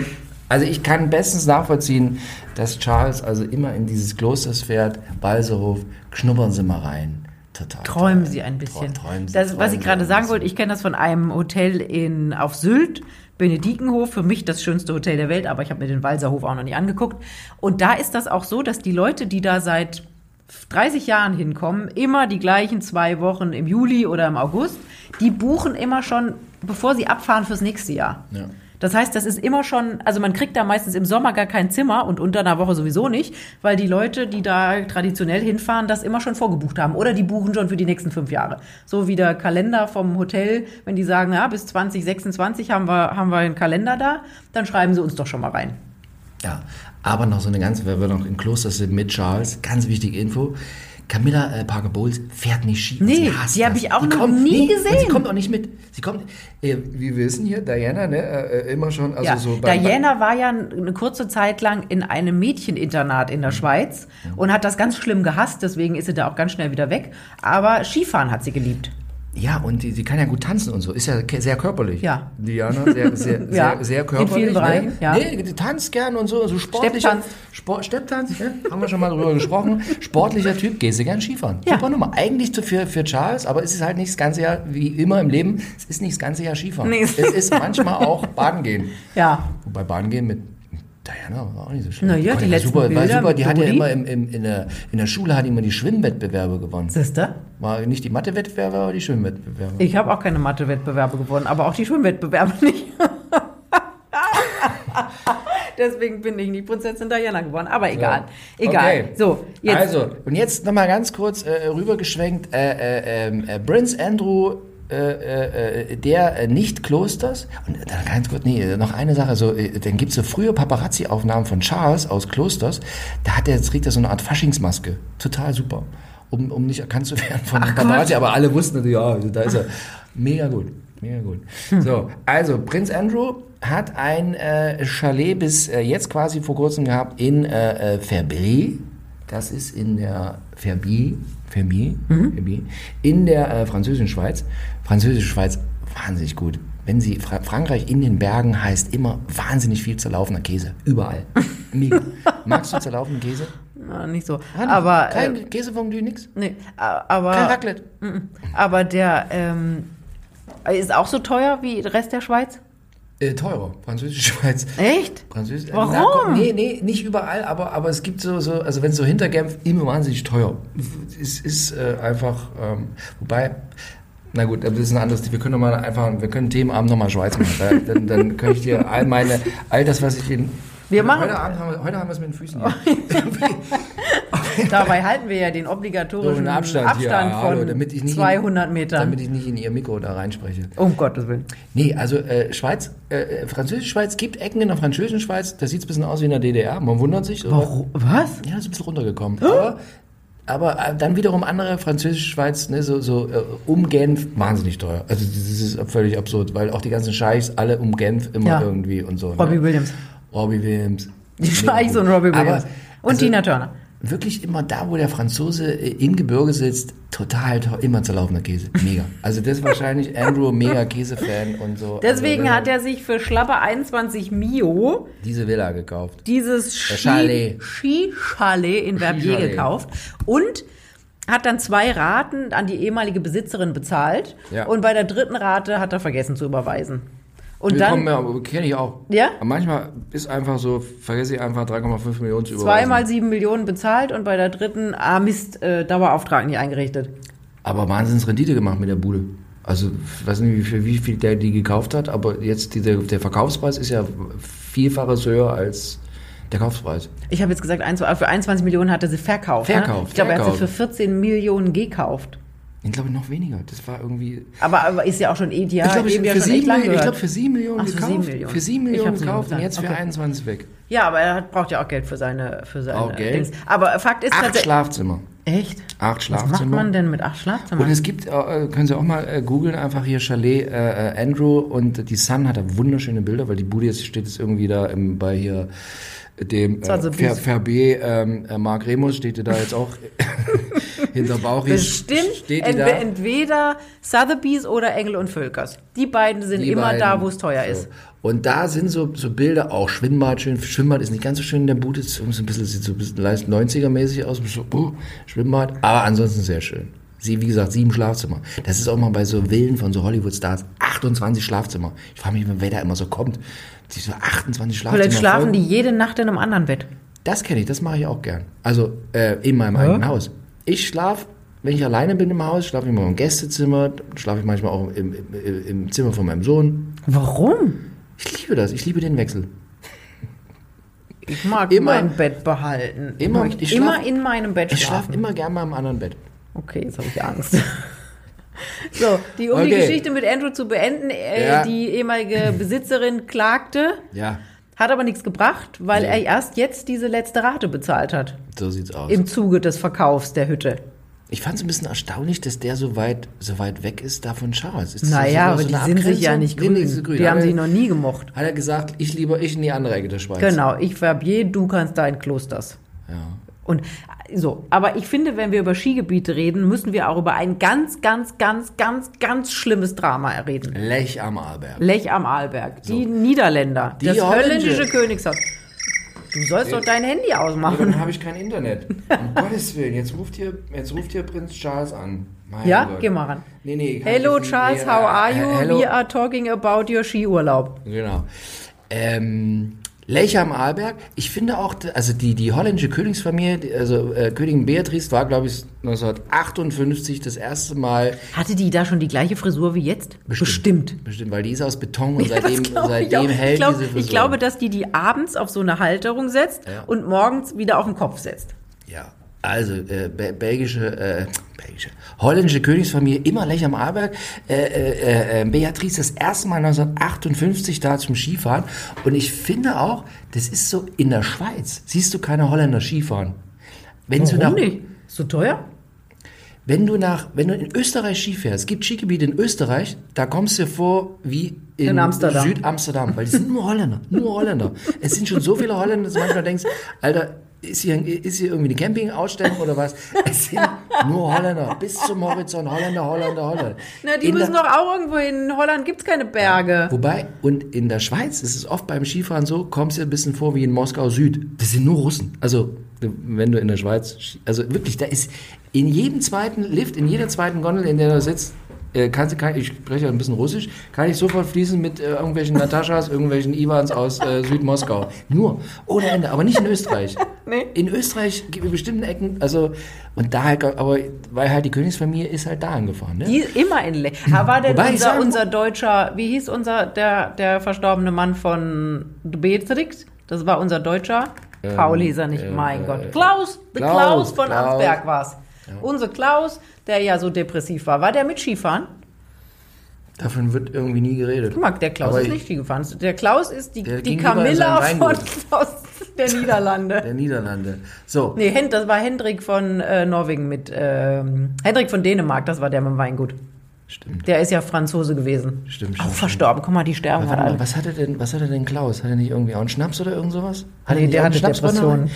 also ich kann bestens nachvollziehen, dass Charles also immer in dieses Klosters fährt, Balserhof, schnuppern Sie mal rein. Total. Träumen toll. Sie ein bisschen. Träumen Sie, das, was ich gerade sagen wollte, ich kenne das von einem Hotel in, auf Sylt, Benedikenhof, für mich das schönste Hotel der Welt, aber ich habe mir den Walserhof auch noch nie angeguckt. Und da ist das auch so, dass die Leute, die da seit 30 Jahren hinkommen, immer die gleichen zwei Wochen im Juli oder im August, die buchen immer schon, bevor sie abfahren fürs nächste Jahr. Ja. Das heißt, das ist immer schon, also man kriegt da meistens im Sommer gar kein Zimmer und unter einer Woche sowieso nicht, weil die Leute, die da traditionell hinfahren, das immer schon vorgebucht haben. Oder die buchen schon für die nächsten fünf Jahre. So wie der Kalender vom Hotel, wenn die sagen, ja, bis 2026 haben wir, haben wir einen Kalender da, dann schreiben sie uns doch schon mal rein. Ja, aber noch so eine ganz, weil wir noch im Kloster sind mit Charles, ganz wichtige Info. Camilla äh, Parker Bowles fährt nicht Ski. Nee, die hab das. ich auch Die noch kommt- nie und Sie gesehen. kommt auch nicht mit. Sie kommt, äh, wir wissen hier, Diana, ne, äh, immer schon, also ja, so bei, Diana war ja eine kurze Zeit lang in einem Mädcheninternat Mhm. in der Schweiz und hat das ganz schlimm gehasst, deswegen ist sie da auch ganz schnell wieder weg. Aber Skifahren hat sie geliebt. Ja, und die, sie kann ja gut tanzen und so. Ist ja sehr körperlich. Ja. Diana, sehr, sehr, Ja, sehr, sehr in körperlich. vielen Bereichen, ne? ja. Nee, die tanzt gern und so, so sportlicher. Stepptanz. Sport, Stepptanz, ne? haben wir schon mal drüber gesprochen. Sportlicher Typ, gehst du gern Skifahren. Ja. Super Nummer. Eigentlich für, für Charles, aber es ist halt nicht das ganze Jahr, wie immer im Leben, es ist nicht das ganze Jahr Skifahren. Nee. Es ist manchmal auch Baden gehen. Ja. Wobei Baden gehen mit Diana war auch nicht so schön. Na ja, Gott, die war letzten super, war Bilder super. mit Die hat ja immer im, im, in, der, in der Schule hat die immer die Schwimmwettbewerbe gewonnen. Siehste? War nicht die Mathe-Wettbewerbe, aber die Schwimmwettbewerbe. Ich habe auch keine Mathe-Wettbewerbe gewonnen, aber auch die Schwimmwettbewerbe nicht. Deswegen bin ich nicht Prinzessin Diana geworden. Aber egal. Egal. Okay. So, jetzt. Also, und jetzt nochmal ganz kurz äh, rübergeschwenkt. Äh, äh, ähm, äh, Prince Andrew, äh, äh, äh, der äh, nicht Klosters. Und dann ganz kurz, nee, noch eine Sache. So, dann gibt's so frühe Paparazzi-Aufnahmen von Charles aus Klosters. Da hat der, trägt er so eine Art Faschingsmaske. Total super. Um, um nicht erkannt zu werden von den Paparazzi. Aber alle wussten, natürlich, ja, also da ist er. Mega gut. Mega gut. So, also Prinz Andrew hat ein äh, Chalet bis äh, jetzt quasi vor kurzem gehabt in äh, Verbrie. Das ist in der Verbie, Verbie, Verbie in der französischen Schweiz. Französische Schweiz, wahnsinnig gut. Wenn Sie Fra Frankreich in den Bergen heißt immer wahnsinnig viel zerlaufener Käse. Überall. Mega. Magst du zerlaufenden Käse? Na, nicht so. Nicht. Aber. Kein Äh, Käsefondue, nix? nee, aber. Kein Raclette? Aber der ähm, ist auch so teuer wie der Rest der Schweiz? Äh, teurer. Französische Schweiz. Echt? Französisch. Warum? Na, komm, nee, nee, nicht überall, aber, aber es gibt so, so also wenn es so hinter Genf immer wahnsinnig teuer. Es ist äh, einfach, ähm, wobei, na gut, das ist ein anderes, wir können doch mal einfach, wir können Themenabend nochmal Schweiz machen. Da, dann, dann kann ich dir all meine, all das, was ich in, Wir machen- heute Abend haben wir, heute haben wir es mit den Füßen. Dabei halten wir ja den So obligatorischen einen Abstand, Abstand, hier, von hallo, damit ich nicht 200 in, Metern. Damit ich nicht in ihr Mikro da reinspreche. um Gottes Willen. Nee, also äh, Schweiz, äh, französische Schweiz, gibt Ecken in der französischen Schweiz, da sieht es ein bisschen aus wie in der DDR, man wundert sich. Warum? Was? Ja, ist ein bisschen runtergekommen. Aber, aber äh, dann wiederum andere französische Schweiz, ne, so, so äh, um Genf, wahnsinnig teuer. Also das ist völlig absurd, weil auch die ganzen Scheichs alle um Genf immer Ja. irgendwie und so. Robbie ne? Williams. Robbie Williams. Die Scheichs und Robbie Aber, Williams. Und also, Tina Turner. Wirklich immer da, wo der Franzose äh, im Gebirge sitzt, total immer zerlaufender Käse. Mega. Also das ist wahrscheinlich Andrew, mega Käsefan und so. Deswegen also, hat er sich für schlappe 21 Mio diese Villa gekauft. dieses Das Chalet. Ski- Skichalet in Verbier Skichalet. gekauft und hat dann zwei Raten an die ehemalige Besitzerin bezahlt Ja. und bei der dritten Rate hat er vergessen zu überweisen. Und Wir dann ja, kenne ich auch. Ja? Aber manchmal ist einfach so, vergesse ich einfach 3,5 Millionen zu überweisen. zweimal sieben Millionen bezahlt und bei der dritten, ah Mist, äh, Dauerauftrag nicht eingerichtet. Aber Wahnsinns Rendite gemacht mit der Bude. Also, ich weiß nicht, wie viel, wie viel der die gekauft hat, aber jetzt die, der, der Verkaufspreis ist ja vielfaches höher als der Kaufpreis. Ich habe jetzt gesagt, für 21 Millionen hat er sie verkauft. Verkauft, Ne? Ich glaube, er hat sie für 14 Millionen gekauft. Ich glaube noch weniger. Das war irgendwie. Aber, aber ist ja auch schon die ich glaube, ja für, sieben, glaub, für 7 Millionen Ach, für gekauft. sieben Millionen. Für 7 Ich Millionen gekauft und jetzt für Okay. 21 weg. Ja, aber er hat, braucht ja auch Geld für seine, für seine Auch Geld? Dings. Aber Fakt ist Acht tatsächlich. Schlafzimmer. Echt? Acht Was Schlafzimmer. macht man denn mit acht Schlafzimmern? Und es gibt, äh, können Sie auch mal äh, googeln, einfach hier Chalet äh, äh, Andrew und die Sun hat da wunderschöne Bilder, weil die Bude jetzt steht jetzt irgendwie da im, bei hier dem äh, Sotheby's. Ver, Verbe, ähm, äh, Mark Remus steht da jetzt auch hinter Bauch. Bestimmt steht entwe da. entweder Sotheby's oder Engel und Völkers. Die beiden sind Die immer beiden. da, wo es teuer So. ist. Und da sind so, so Bilder, auch Schwimmbad schön. Schwimmbad ist nicht ganz so schön in der Bude, so ein bisschen, sieht so ein bisschen leicht 90er-mäßig aus, so, uh, Schwimmbad, aber ansonsten sehr schön. Sie, wie gesagt, sieben Schlafzimmer. Das ist auch mal bei so Villen von so Hollywood-Stars, 28 Schlafzimmer. Ich frage mich, wer da immer so kommt. Die so 28 Schlafzimmer. Vielleicht schlafen voll- die jede Nacht in einem anderen Bett. Das kenne ich, das mache ich auch gern. Also äh, in meinem eigenen Haus. Ich schlafe, wenn ich alleine bin im Haus, schlafe ich mal im Gästezimmer, schlafe ich manchmal auch im, im, im Zimmer von meinem Sohn. Warum? Ich liebe das, ich liebe den Wechsel. Ich mag Immer- mein Bett behalten. Immer- ich ich immer schlaf- in meinem Bett Ich schlafen. schlafe immer gern mal im anderen Bett. Okay, jetzt habe ich Angst. So, die, um die Okay. Geschichte mit Andrew zu beenden, äh, Ja. die ehemalige Besitzerin klagte, Ja, hat aber nichts gebracht, weil Nee. er erst jetzt diese letzte Rate bezahlt hat. so sieht's aus. Im Zuge des Verkaufs der Hütte. ich fand es ein bisschen erstaunlich, dass der so weit, so weit weg ist davon Charles. Ist Naja, so aber die eine sind sich ja nicht grün. nicht so grün. Die haben sich noch nie gemocht. Hat er gesagt, ich lieber ich in die andere Ecke der Schweiz. Genau, ich Verbier, du kannst da in Klosters. Ja. Und so, aber ich finde, wenn wir über Skigebiete reden, müssen wir auch über ein ganz, ganz, ganz, ganz, ganz schlimmes Drama reden. Lech am Arlberg. Lech am Arlberg. Die Niederländer. Die das Holländische. Königshaus. Du sollst doch dein Handy ausmachen. dann habe ich kein Internet. Um Gottes Willen, jetzt ruft hier, jetzt ruft hier Prinz Charles an. Mein Ja, Gott. geh mal ran. Nee, nee. Hello Charles, nee, how äh, are you? Hello. We are talking about your Skiurlaub. Genau. Ähm, Lech am Arlberg. Ich finde auch, also die, die holländische Königsfamilie, also äh, Königin Beatrice war, glaube ich, 1958 das erste Mal Hatte die da schon die gleiche Frisur wie jetzt? Bestimmt. Bestimmt, weil die ist aus Beton und Ja, seitdem, ich seitdem hält ich, glaub, diese Frisur. ich glaube, dass die die abends auf so eine Halterung setzt Ja. und morgens wieder auf den Kopf setzt. Ja, also äh, be belgische, äh, belgische, holländische Königsfamilie, immer Lech am Arlberg. Äh, äh, äh, Beatrice das erste Mal 1958 da zum Skifahren. Und ich finde auch, das ist so in der Schweiz. Siehst du keine Holländer Skifahren? Wenn du nach, Warum nicht? Ist so teuer? wenn du nach, wenn du in Österreich Ski fährst, es gibt Skigebiete in Österreich, da kommst du dir vor wie in, In Amsterdam. Südamsterdam, weil die sind nur Holländer, nur Holländer. Es sind schon so viele Holländer, dass du manchmal denkst, Alter, ist hier, ist hier irgendwie eine Campingausstellung oder was? Es sind nur Holländer, bis zum Horizont, Holländer, Holländer, Holländer. Na, die In müssen der- doch auch irgendwo hin. In Holland gibt's keine Berge. Wobei, und in der Schweiz ist es oft beim Skifahren so, kommst du ein bisschen vor wie in Moskau Süd. Das sind nur Russen. Also, wenn du in der Schweiz, also wirklich, da ist in jedem zweiten Lift, in jeder zweiten Gondel, in der du sitzt, äh, kannst du, kann, ich spreche ja ein bisschen Russisch, kann ich sofort fließen mit äh, irgendwelchen Nataschas, irgendwelchen Iwans aus äh, Südmoskau. Nur, ohne Ende, aber nicht in Österreich. Nee. In Österreich gibt es bestimmten Ecken, also, und da halt, aber, weil halt die Königsfamilie ist halt da angefahren, ne? Die ist immer in Le Aber war denn Wobei unser, sagen- unser deutscher, wie hieß unser, der, der verstorbene Mann von Beatrix? Das war unser Deutscher. Paul hieß er nicht, äh, mein äh, Gott. Klaus, der Klaus, Klaus, von Klaus. Amsberg war's. Unser Klaus, der ja so depressiv war. War der mit Skifahren? Davon wird irgendwie nie geredet. Guck mal, der Klaus Aber ist ich- nicht Ski gefahren. Der Klaus ist die, Der die Camilla von, Weingut. aus der Niederlande. Der Niederlande. So. Nee, das war Hendrik von äh, Norwegen mit, ähm, Hendrik von Dänemark, das war der mit dem Weingut. Stimmt. Der ist ja Franzose gewesen. Stimmt, Auch stimmt, verstorben. Guck mal, die sterben halt mal, alle. was hatte denn, was hatte denn Klaus? Hat er nicht irgendwie auch einen Schnaps oder irgend sowas? Hat Nee, er nicht der irgendeine hatte Depressionen.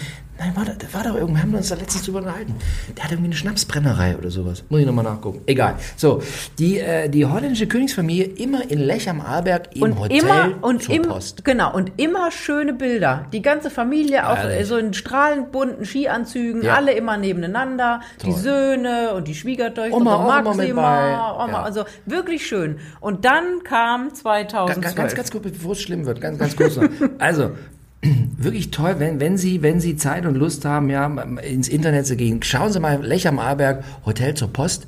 Nein, war, da- da war doch irgendwie, haben wir uns da letztens drüber unterhalten. Der hat irgendwie eine Schnapsbrennerei oder sowas. Muss ich nochmal nachgucken. Egal. So, die, äh, die holländische Königsfamilie immer in Lech am Arlberg im Und Hotel immer und zur im, Post. genau und immer schöne Bilder. Die ganze Familie auch Ehrlich? so in strahlend bunten Skianzügen, Ja. alle immer nebeneinander, die Toll. Söhne und die Schwiegertöchter, Oma, und Oma mit Maxima, bei. Oma, Ja. also wirklich schön. Und dann kam Ganz, 2012. ganz, ganz kurz, bevor es schlimm wird, ganz, ganz kurz noch. Also, wirklich toll, wenn, wenn Sie, wenn Sie Zeit und Lust haben, ja, ins Internet zu gehen, schauen Sie mal Lech am Arlberg, Hotel zur Post.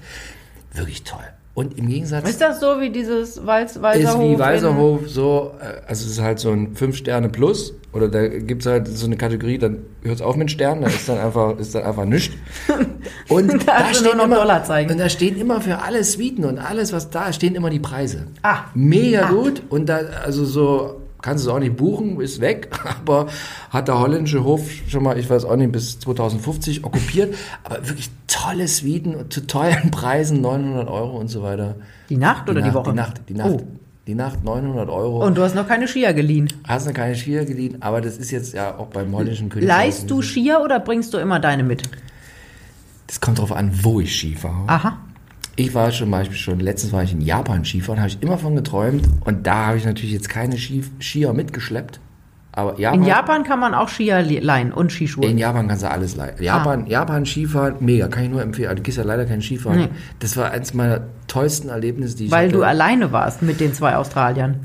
Wirklich toll. Und im Gegensatz ist das so wie dieses Walz, ist Walserhof? wie in- Weiserhof so, äh, also es ist halt so ein 5 Sterne plus oder da gibt's halt so eine Kategorie, dann hört's auf mit Sternen, da ist dann einfach, ist dann einfach nichts. Und Da nur noch immer, Dollarzeichen. und da stehen immer für alle Suiten und alles, was da ist, stehen immer die Preise. Ah. Mega Ah. gut und da, also so, kannst du es auch nicht buchen, ist weg, aber hat der holländische Hof schon mal, ich weiß auch nicht, bis 2050 okkupiert, aber wirklich tolle Suiten zu tollen Preisen, 900 Euro und so weiter. Die Nacht oder die, Nacht, Woche? Die Nacht, die Nacht. Oh. Die Nacht 900 Euro. Und du hast noch keine Skier geliehen. hast noch keine Skier geliehen, aber das ist jetzt ja auch beim holländischen König. Leihst du Skier oder bringst du immer deine mit? Das kommt drauf an, wo ich Ski fahre. Aha. Ich war zum Beispiel schon, letztens war ich in Japan Skifahren, habe ich immer von geträumt und da habe ich natürlich jetzt keine Ski, Skier mitgeschleppt. Aber Japan, In Japan kann man auch Skier le- leihen und Skischuhe. in Japan kannst du alles leihen. Japan, Japan Skifahren, mega, kann ich nur empfehlen. Also, Du gehst ja leider kein Skifahren. Nee. Das war eins meiner tollsten Erlebnisse, die ich weil hatte. du alleine warst mit den zwei Australiern.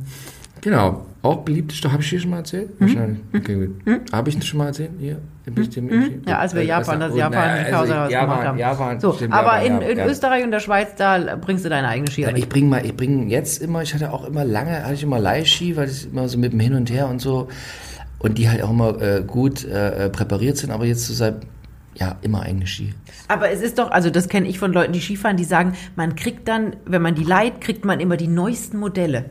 Genau. Auch beliebte Stadt. Habe ich hier schon mal erzählt? Wahrscheinlich. Okay, gut. Habe ich das schon mal erzählt? Hier? Im mhm. Mhm. Ja, als wir Japan, das Japan die Pause also gemacht Japan, haben. Japan, so, stimmt, aber Japan, in, ja, in ja. Österreich und der Schweiz, da bringst du deine eigene Skier Ja, ich bringe mal, ich bringe jetzt immer, ich hatte auch immer lange, hatte ich immer Leihski, weil das immer so mit dem Hin und Her und so und die halt auch immer äh, gut äh, präpariert sind, aber jetzt so seit ja immer eigene Ski. Aber es ist doch, also das kenne ich von Leuten, die Skifahren, die sagen, man kriegt dann, wenn man die leiht, kriegt man immer die neuesten Modelle.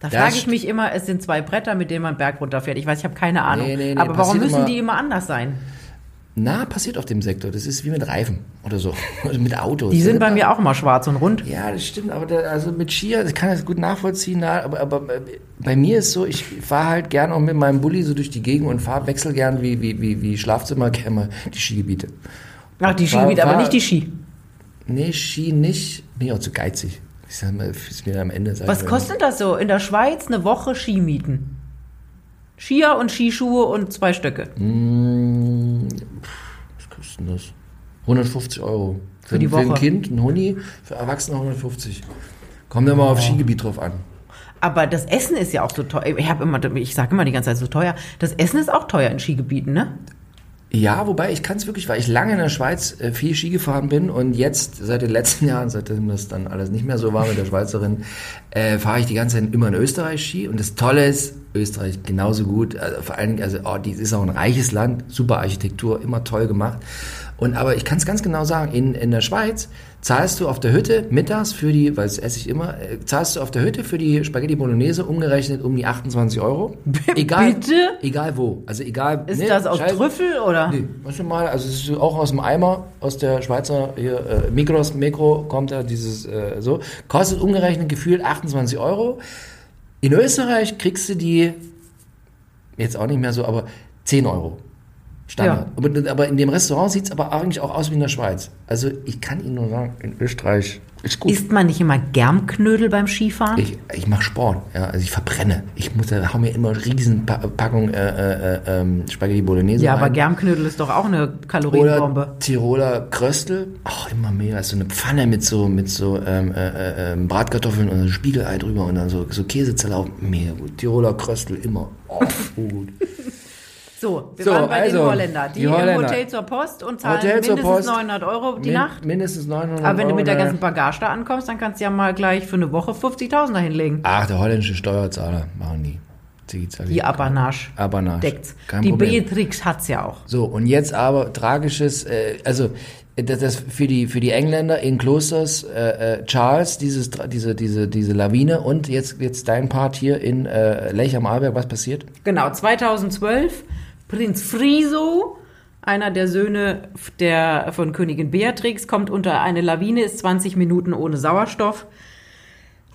Da frage ich mich immer, es sind zwei Bretter, mit denen man Berg runterfährt. Ich weiß, ich habe keine Ahnung. Nee, nee, nee, Aber warum müssen immer- die immer anders sein? Na, passiert auf dem Sektor. Das ist wie mit Reifen oder so. Oder mit Autos. Die sind ist bei mir auch immer schwarz und rund. Ja, das stimmt, aber da, also mit Skier, ich kann das gut nachvollziehen, na, aber, aber äh, bei mir ist so, ich fahre halt gern auch mit meinem Bulli so durch die Gegend und fahr, wechsel gern wie, wie, wie, wie Schlafzimmer gerne die Skigebiete. Ach, die Skigebiete, aber nicht die Ski. Nee, Ski nicht. Bin ich auch zu geizig. Ich sag mal, ist mir am Ende. sag Was kostet das so? In der Schweiz eine Woche Ski mieten. Skier und Skischuhe und zwei Stöcke. Mm, Was kostet das? 150 Euro. Für, Für die Für ein Woche. Kind, ein Huni, für Erwachsene 150. Kommt immer auf Skigebiet drauf an. Aber das Essen ist ja auch so teuer. Ich habe immer, ich sage immer die ganze Zeit so teuer. Das Essen ist auch teuer in Skigebieten, ne? Ja, wobei ich kann es wirklich, weil ich lange in der Schweiz äh, viel Ski gefahren bin und jetzt seit den letzten Jahren, seitdem das dann alles nicht mehr so war mit der Schweizerin, äh, fahre ich die ganze Zeit immer in Österreich Ski und das Tolle ist, Österreich genauso gut, also vor allen Dingen, also oh, die ist auch ein reiches Land, super Architektur, immer toll gemacht. Und aber ich kann es ganz genau sagen, in, in der Schweiz zahlst du auf der Hütte mittags für die, weil das esse ich immer, äh, zahlst du auf der Hütte für die Spaghetti Bolognese umgerechnet um die 28 Euro. Egal, Bitte? Egal wo. Also egal. Ist ne, das aus scheiß- Trüffel oder? Nee, du mal, also es ist auch aus dem Eimer, aus der Schweizer hier, äh, Migros, Mikro kommt da dieses äh, so, kostet umgerechnet gefühlt 28 Euro. In Österreich kriegst du die, jetzt auch nicht mehr so, aber 10 Euro. Standard. Aber, aber in dem Restaurant sieht es aber eigentlich auch aus wie in der Schweiz. Also ich kann Ihnen nur sagen, in Österreich ist gut. Isst man nicht immer Germknödel beim Skifahren? Ich, ich mache Sport, ja, also ich verbrenne. Ich muss, da hau mir immer riesen pa Packung äh, äh, ähm, Spaghetti Bolognese ja, aber rein. Germknödel ist doch auch eine Kalorienbombe. Oder Tiroler Kröstel, auch immer mega. So eine Pfanne mit so, mit so ähm, äh, äh, ähm, Bratkartoffeln und so Spiegelei drüber und dann so, so Käsezerlauf, mega gut. Tiroler Kröstel, immer. Oh, gut. So, wir So, waren bei also, den Holländer. Die, die Holländer. im Hotel zur Post und zahlen Hotel mindestens Post. 900 Euro die Min- Nacht. Mindestens 900 Aber wenn du Euro, mit der ganzen Bagage da ankommst, dann kannst du ja mal gleich für eine Woche 50.000 dahinlegen. Ach, der holländische Steuerzahler machen die. Die Apanage Apanage. deckt's. Kein Die Problem. Beatrix hat's ja auch. So, und jetzt aber tragisches, äh, also äh, das, das für die für die Engländer in Klosters äh, äh, Charles dieses diese diese diese Lawine und jetzt jetzt dein Part hier in äh, Lech am Arlberg, was passiert? Genau, 2012, Prinz Friso, einer der Söhne der, von Königin Beatrix, kommt unter eine Lawine, ist 20 Minuten ohne Sauerstoff.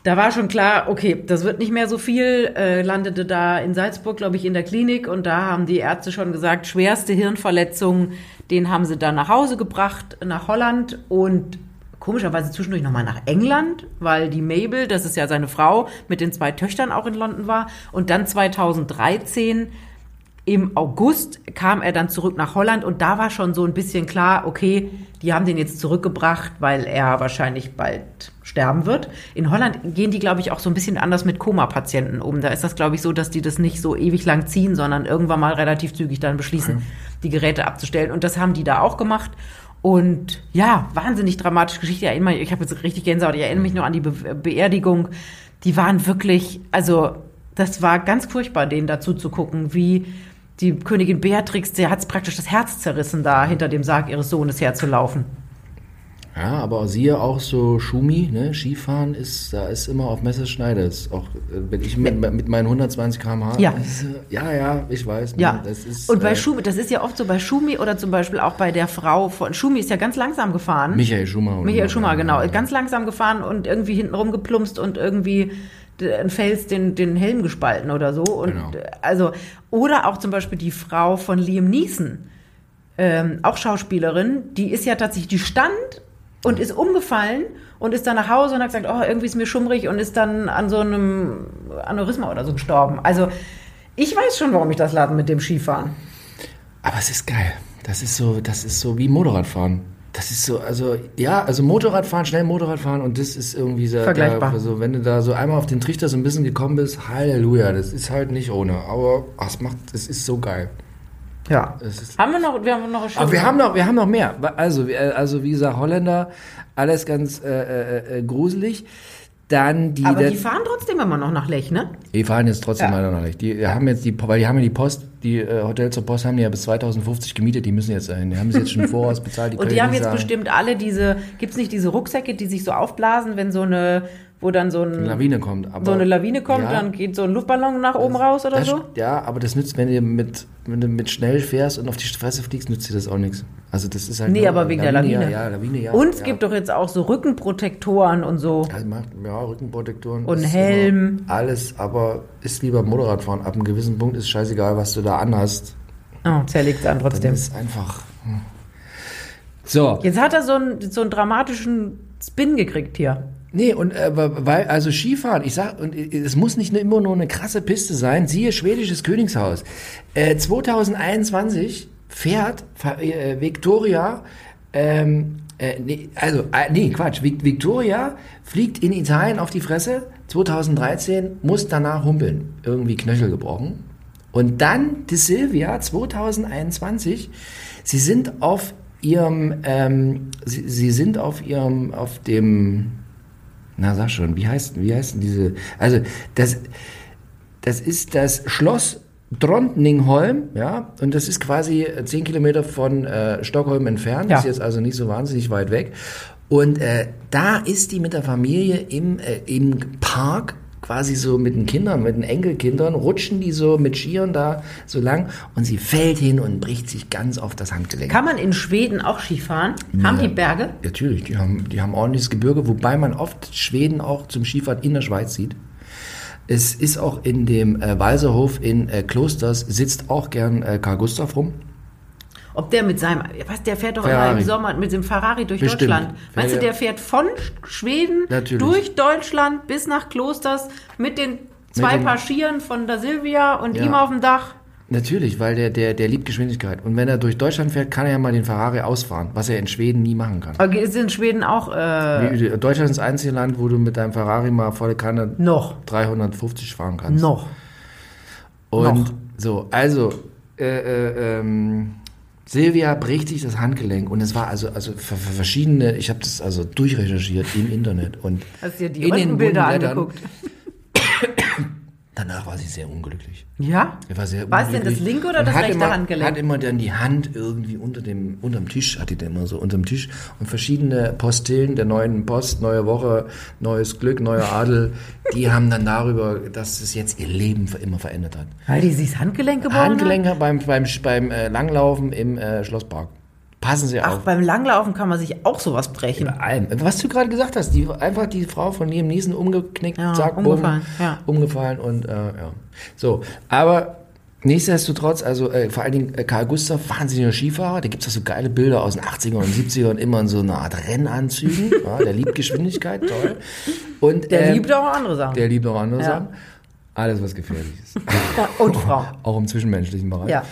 Da war schon klar, okay, das wird nicht mehr so viel, äh, landete da in Salzburg, glaube ich, in der Klinik und da haben die Ärzte schon gesagt, schwerste Hirnverletzung, den haben sie dann nach Hause gebracht, nach Holland und komischerweise zwischendurch nochmal nach England, weil die Mabel, das ist ja seine Frau, mit den zwei Töchtern auch in London war und dann 2013 im August kam er dann zurück nach Holland und da war schon so ein bisschen klar, okay, die haben den jetzt zurückgebracht, weil er wahrscheinlich bald sterben wird. In Holland gehen die, glaube ich, auch so ein bisschen anders mit Koma-Patienten um. Da ist das, glaube ich, so, dass die das nicht so ewig lang ziehen, sondern irgendwann mal relativ zügig dann beschließen, die Geräte abzustellen. Und das haben die da auch gemacht. Und ja, wahnsinnig dramatische Geschichte. Ich erinnere mich- Ich habe jetzt richtig Gänsehaut. Ich erinnere mich noch an die Be Beerdigung. Die waren wirklich, also das war ganz furchtbar, denen dazu zu gucken, wie die Königin Beatrix, der hat praktisch das Herz zerrissen, da hinter dem Sarg ihres Sohnes herzulaufen. Ja, aber siehe auch so Schumi, ne? Skifahren ist, da ist immer auf Messerschneide. Ist auch, äh, wenn ich mit, mit meinen 120 km/h. Ja. ist, äh, ja, ja, ich weiß. Ne? Ja, Das ist, und bei äh, Schumi, das ist ja oft so bei Schumi oder zum Beispiel auch bei der Frau von Schumi ist ja ganz langsam gefahren. Michael Schumacher. Michael. Schumacher, genau. Ganz langsam gefahren und irgendwie hinten rumgeplumpst und irgendwie ein Fels den, den Helm gespalten oder so. Und Genau. also, oder auch zum Beispiel die Frau von Liam Neeson, ähm, auch Schauspielerin, die ist ja tatsächlich, die stand und ist umgefallen und ist dann nach Hause und hat gesagt, oh, irgendwie ist mir schummrig und ist dann an so einem Aneurysma oder so gestorben. Also, ich weiß schon, warum ich das lade mit dem Skifahren. Aber es ist geil. Das ist so, das ist so wie Motorradfahren. Das ist so, also ja, also Motorradfahren, schnell Motorradfahren und das ist irgendwie so, Vergleichbar. Da, also wenn du da so einmal auf den Trichter so ein bisschen gekommen bist, Halleluja, das ist halt nicht ohne. Aber ach, es macht, es ist so geil. Ja. Es ist, Haben wir noch, wir haben noch eine aber wir haben noch, wir haben noch mehr. Also, also wie gesagt, Holländer, alles ganz äh, äh, äh, gruselig. Dann die, Aber die fahren trotzdem immer noch nach Lech, ne? Die fahren jetzt trotzdem Ja. leider noch nicht. Die haben jetzt die, weil die haben ja die Post, die äh, Hotels zur Post haben die ja bis 2050 gemietet, die müssen jetzt dahin. Die haben sie jetzt schon voraus bezahlt. Die Und die haben jetzt sagen, bestimmt alle diese, gibt's nicht diese Rucksäcke, die sich so aufblasen, wenn so eine, wo dann so, ein, eine Lawine kommt. Aber, so eine Lawine kommt, ja, dann geht so ein Luftballon nach oben raus oder das, so? Ja, aber das nützt, wenn du mit, wenn du mit schnell fährst und auf die Fresse fliegst, nützt dir das auch nichts. Also das ist halt Nee, aber wegen der Lawine. Ja, ja Lawine, ja. Und es ja. gibt doch jetzt auch so Rückenprotektoren und so. Ja, macht- ja, Rückenprotektoren. Und Helm. Alles, aber ist lieber Motorradfahren. Ab einem gewissen Punkt ist scheißegal, was du da anhast. Oh, zerlegt an Dann trotzdem. ist einfach. hm. So. Jetzt hat er so einen, so einen dramatischen Spin gekriegt hier. Nee, und äh, weil, also Skifahren, ich sag, und äh, es muss nicht immer nur eine krasse Piste sein, siehe schwedisches Königshaus. Äh, 2021 fährt äh, Victoria ähm, Äh, nee, also, äh, nee, Quatsch. Vic- Victoria fliegt in Italien auf die Fresse. 2013 muss danach humpeln. Irgendwie Knöchel gebrochen. Und dann die Silvia 2021. Sie sind auf ihrem, ähm, sie, sie sind auf ihrem, auf dem, na sag schon, wie heißt, wie heißt diese, also das, das ist das Schloss Trondningholm, ja, und das ist quasi äh, zehn Kilometer von äh, Stockholm entfernt, Ja. ist jetzt also nicht so wahnsinnig weit weg. Und äh, da ist die mit der Familie im, äh, im Park, quasi so mit den Kindern, mit den Enkelkindern, rutschen die so mit Skiern da so lang und sie fällt hin und bricht sich ganz auf das Handgelenk. Kann man in Schweden auch Skifahren? Haben die Berge? Natürlich, die haben, die haben ordentliches Gebirge, wobei man oft Schweden auch zum Skifahren in der Schweiz sieht. Es ist auch in dem äh, Walserhof in äh, Klosters, sitzt auch gern äh, Karl Gustav rum. Ob der mit seinem, was, der fährt doch immer im Sommer mit dem Ferrari durch Bestimmt. Deutschland. Weißt du, Ja, ja. der fährt von Schweden Natürlich. durch Deutschland bis nach Klosters mit den zwei dem- Paar Skiern von der Silvia und Ja. ihm auf dem Dach. Natürlich, weil der, der, der liebt Geschwindigkeit. Und wenn er durch Deutschland fährt, kann er ja mal den Ferrari ausfahren, was er in Schweden nie machen kann. Aber ist in Schweden auch äh, Deutschland ist das einzige Land, wo du mit deinem Ferrari mal volle Kanne noch. 350 fahren kannst. Noch. Und Noch. so, also, äh, äh, ähm, Silvia bricht sich das Handgelenk und es war also, also für, für verschiedene, ich habe das also durchrecherchiert im Internet und Hast du dir die in den Blättern. angeguckt? Danach war sie sehr unglücklich. Ja? Er war sehr War es denn unglücklich das linke oder das rechte immer, Handgelenk? Hat immer dann die Hand irgendwie unter dem, unterm Tisch, hat die dann immer so unterm Tisch und verschiedene Postillen der neuen Post, neue Woche, neues Glück, neuer Adel, die haben dann darüber, dass es jetzt ihr Leben für immer verändert hat. Weil die sich das Handgelenk gebrochen hat? Handgelenke beim, beim, beim äh, Langlaufen im äh, Schlosspark. Passen Sie Ach, auf. beim Langlaufen kann man sich auch sowas brechen. Bei allem. Was du gerade gesagt hast, die, einfach die Frau von Liam Neeson umgeknickt, Ja, zack, umgefallen, bumm, ja. umgefallen und äh, ja. So, aber nichtsdestotrotz, also äh, vor allen Dingen äh, Karl Gustav, wahnsinniger Skifahrer, da gibt es auch so geile Bilder aus den 80er und 70ern, immer in so einer Art Rennanzügen. ja, der liebt Geschwindigkeit, toll. Und, Der ähm, liebt auch andere Sachen. Der liebt auch andere Ja. Sachen. Alles, was gefährlich ist. Und Frau. auch im zwischenmenschlichen Bereich. Ja.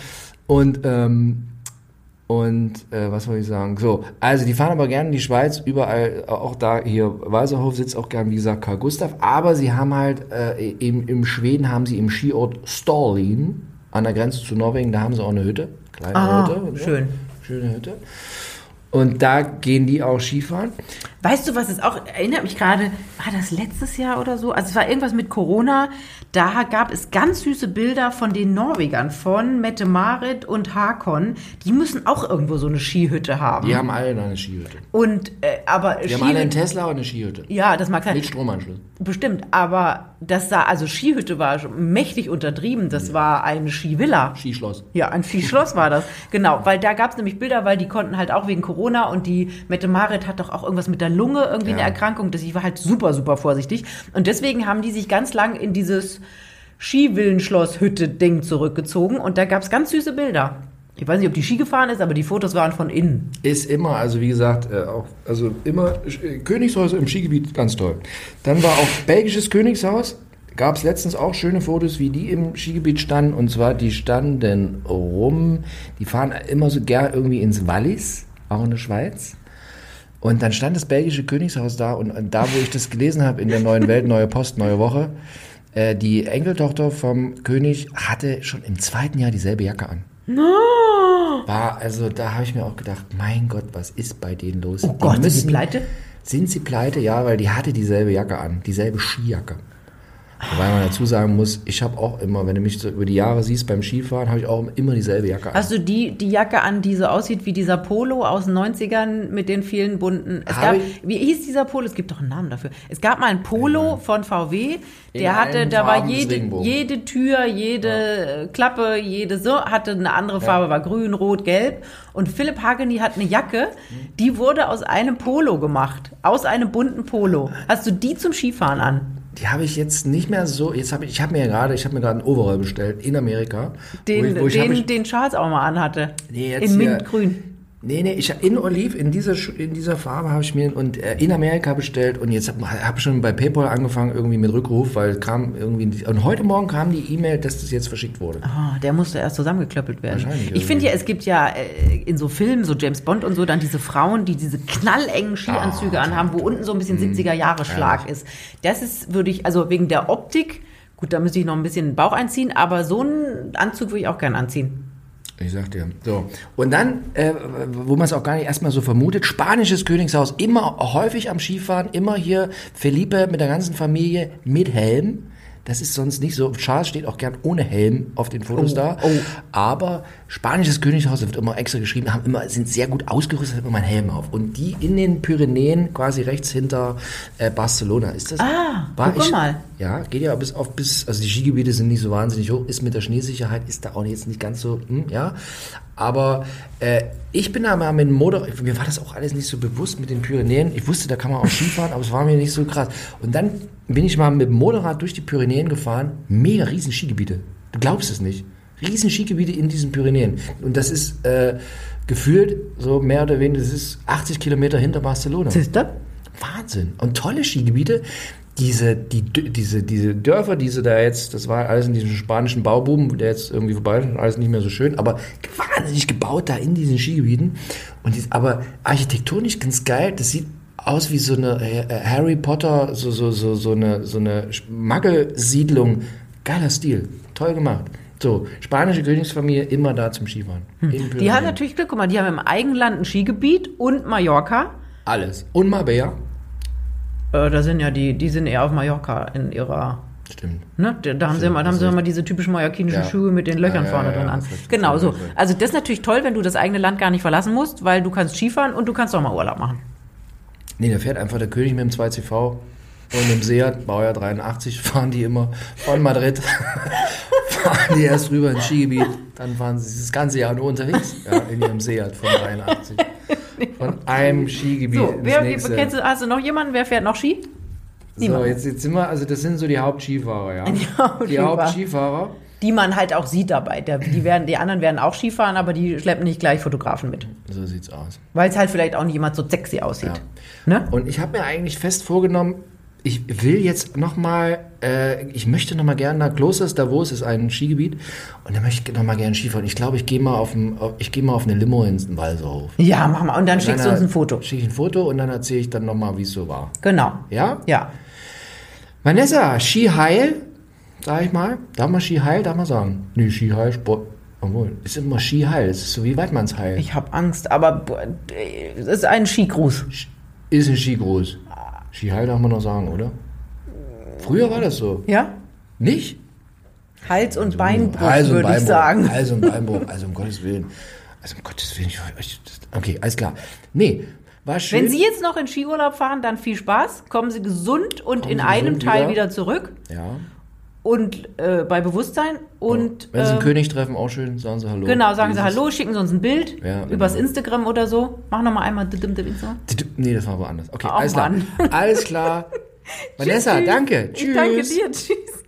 Und, ähm, und äh, was soll ich sagen? So, also die fahren aber gerne in die Schweiz, überall, auch da hier, Walserhof sitzt auch gern, wie gesagt, Karl Gustav, aber sie haben halt, äh, im, im Schweden haben sie im Skiort Stalin, an der Grenze zu Norwegen, da haben sie auch eine Hütte, kleine Ah, Hütte. schön. Schöne Hütte. Und da gehen die auch Skifahren. Weißt du, was es auch erinnert mich gerade, war das letztes Jahr oder so? Also es war irgendwas mit Corona. Da gab es ganz süße Bilder von den Norwegern, von Mette Marit und Hakon. Die müssen auch irgendwo so eine Skihütte haben. Die haben alle eine Skihütte. Und äh, aber Die haben alle einen Tesla und eine Skihütte. ja, das mag sein. Mit Stromanschluss. Bestimmt, aber das sah, also Skihütte war mächtig untertrieben. Das war eine Skivilla. Skischloss. Ja, ein Skischloss war das. Genau, weil da gab es nämlich Bilder, weil die konnten halt auch wegen Corona und die Mette Marit hat doch auch irgendwas mit der Lunge, irgendwie eine Ja. Erkrankung. Das, die war halt super, super vorsichtig. Und deswegen haben die sich ganz lang in dieses Skivillenschloss-Hütte-Ding zurückgezogen und da gab es ganz süße Bilder. Ich weiß nicht, ob die Ski gefahren ist, aber die Fotos waren von innen. Ist immer, also wie gesagt, äh, auch, also immer äh, Königshäuser im Skigebiet, ganz toll. Dann war auch belgisches Königshaus, gab es letztens auch schöne Fotos, wie die im Skigebiet standen. Und zwar, die standen rum, die fahren immer so gern irgendwie ins Wallis, auch in der Schweiz. Und dann stand das belgische Königshaus da und, und da, wo ich das gelesen habe in der neuen Welt, neue Post, neue Woche, äh, die Enkeltochter vom König hatte schon im zweiten Jahr dieselbe Jacke an. War, also da habe ich mir auch gedacht, mein Gott, was ist bei denen los? Oh Gott, sind die pleite? Sind sie pleite? Ja, weil die hatte dieselbe Jacke an, dieselbe Skijacke. Wobei man dazu sagen muss, ich habe auch immer, wenn du mich so über die Jahre siehst beim Skifahren, habe ich auch immer dieselbe Jacke an. Hast du die, die Jacke an, die so aussieht wie dieser Polo aus den 90ern mit den vielen bunten. Es gab, wie hieß dieser Polo? Es gibt doch einen Namen dafür. Es gab mal ein Polo von VW, In der hatte, allen da war jede, jede Tür, jede äh, Klappe, jede so, hatte eine andere Farbe, war grün, rot, gelb. Und Philipp Hageni hat eine Jacke, die wurde aus einem Polo gemacht. Aus einem bunten Polo. Hast du die zum Skifahren an? Die habe ich jetzt nicht mehr so. Jetzt habe ich, ich habe mir gerade, ich habe mir gerade einen Overall bestellt in Amerika. Den, wo ich, wo ich, den, ich, den Charles auch mal anhatte. Nee, jetzt In Mintgrün. Nee, nee, ich in Oliv, in dieser, in dieser Farbe habe ich mir und äh, in Amerika bestellt und jetzt habe hab schon bei PayPal angefangen irgendwie mit Rückruf, weil kam irgendwie und heute Morgen kam die E-Mail, dass das jetzt verschickt wurde. Ah, der musste erst zusammengeklöppelt werden. Wahrscheinlich Ich finde ja, es gibt ja äh, in so Filmen, so James Bond und so, dann diese Frauen, die diese knallengen Skianzüge Ah, anhaben, wo unten so ein bisschen 70er Jahre Schlag ist. Das ist, würde ich, also wegen der Optik, gut, da müsste ich noch ein bisschen den Bauch einziehen, aber so einen Anzug würde ich auch gern anziehen. Ich sag dir. So. Und dann, äh, wo man es auch gar nicht erstmal so vermutet, spanisches Königshaus, immer häufig am Skifahren, immer hier Felipe mit der ganzen Familie mit Helm. Das ist sonst nicht so. Charles steht auch gern ohne Helm auf den Fotos Oh, da. oh. Aber spanisches Königshaus, da wird immer extra geschrieben, haben immer, sind sehr gut ausgerüstet, haben immer einen Helm auf. Und die in den Pyrenäen, quasi rechts hinter äh, Barcelona, ist das? Ah, War guck ich- mal. Ja, geht ja bis auf bis, also die Skigebiete sind nicht so wahnsinnig hoch, ist mit der Schneesicherheit, ist da auch jetzt nicht ganz so, hm, ja. Aber äh, ich bin da mal mit dem Motor, mir war das auch alles nicht so bewusst mit den Pyrenäen. Ich wusste, da kann man auch Skifahren, aber es war mir nicht so krass. Und dann bin ich mal mit dem Motorrad durch die Pyrenäen gefahren, mega riesen Skigebiete. Du glaubst es nicht. Riesen Skigebiete in diesen Pyrenäen. Und das ist äh, gefühlt so mehr oder weniger, das ist 80 Kilometer hinter Barcelona. Siehst du? Wahnsinn. Und tolle Skigebiete. Diese, die, diese, diese Dörfer, diese da jetzt, das war alles in diesem spanischen Bauboom, der jetzt irgendwie vorbei ist alles nicht mehr so schön, aber wahnsinnig gebaut da in diesen Skigebieten. Und dies, aber architektonisch ganz geil, das sieht aus wie so eine äh, Harry Potter, so, so, so, so eine, so eine Maggelsiedlung. Geiler Stil. Toll gemacht. So, spanische Königsfamilie immer da zum Skifahren. In Die haben natürlich Glück, guck mal, die haben im Eigenland ein Skigebiet und Mallorca. alles. Und Marbella. Äh, da sind ja die, die sind eher auf Mallorca in ihrer Stimmt. Ne? Da, da haben sie Stimmt, immer, da haben sie immer diese typischen mallorquinischen Ja. Schuhe mit den Löchern Ja, vorne ja, drin ja, an. Genau so. Also das ist natürlich toll, wenn du das eigene Land gar nicht verlassen musst, weil du kannst Skifahren und du kannst auch mal Urlaub machen. Nee, da fährt einfach der König mit dem 2CV und dem Seat, Baujahr 83, fahren die immer von Madrid, fahren die erst rüber ins Skigebiet, dann fahren sie das ganze Jahr nur unterwegs, ja, in ihrem Seat von 83. Von einem Skigebiet So, wer, nächste. kennst hast du noch jemanden, wer fährt noch Ski? so, niemand. jetzt, jetzt sind wir, also das sind so die Hauptskifahrer, ja. Die Hauptskifahrer. Hauptskifahrer. Die man halt auch sieht dabei. Der, die, werden, die anderen werden auch Skifahren, aber die schleppen nicht gleich Fotografen mit. So sieht's aus. Weil es halt vielleicht auch nicht jemand so sexy aussieht. Ne? Und ich habe mir eigentlich fest vorgenommen, ich will jetzt nochmal, äh, ich möchte nochmal gerne nach Klosters Davos, ist ein Skigebiet, und da möchte ich nochmal gerne Skifahren. Ich glaube, ich gehe mal auf ein, auf- ich gehe mal auf eine Limo ins Walserhof. Ja, mach mal. Und dann schickst du uns ein Foto. Schicke ich ein Foto und dann erzähle ich dann nochmal, wie es so war. Genau. Ja? Ja. Vanessa, Ski heil, sag ich mal. Darf man Ski heil, darf man sagen? Nee, Ski heil, Sport. Obwohl, ist immer Ski heil. Das ist so wie Weidmannsheil. Ich habe Angst, aber boah, es ist ein Skigruß. Ist ein Skigruß. Ski heil darf man noch sagen, oder? Früher war das so. Ja? Nicht? Hals- und Beinbruch, Also würde ich sagen. Also ein Beinbruch, also um Gottes Willen. Also um Gottes Willen. Okay, alles klar. Nee, war schön. Wenn Sie jetzt noch in Skiurlaub fahren, dann viel Spaß. Kommen Sie gesund und Kommen in Sie einem Teil wieder. wieder, zurück ja. Und äh, bei Bewusstsein. Und Wenn Sie einen ähm, König treffen, auch schön, sagen Sie Hallo. genau, sagen Sie Hallo, schicken Sie uns ein Bild Ja, genau. übers Instagram oder so. Mach noch mal einmal. Nee, das war woanders. Okay, Oh, alles klar. Alles klar. Vanessa, Tschüss. danke. Ich danke Tschüss. dir. Tschüss.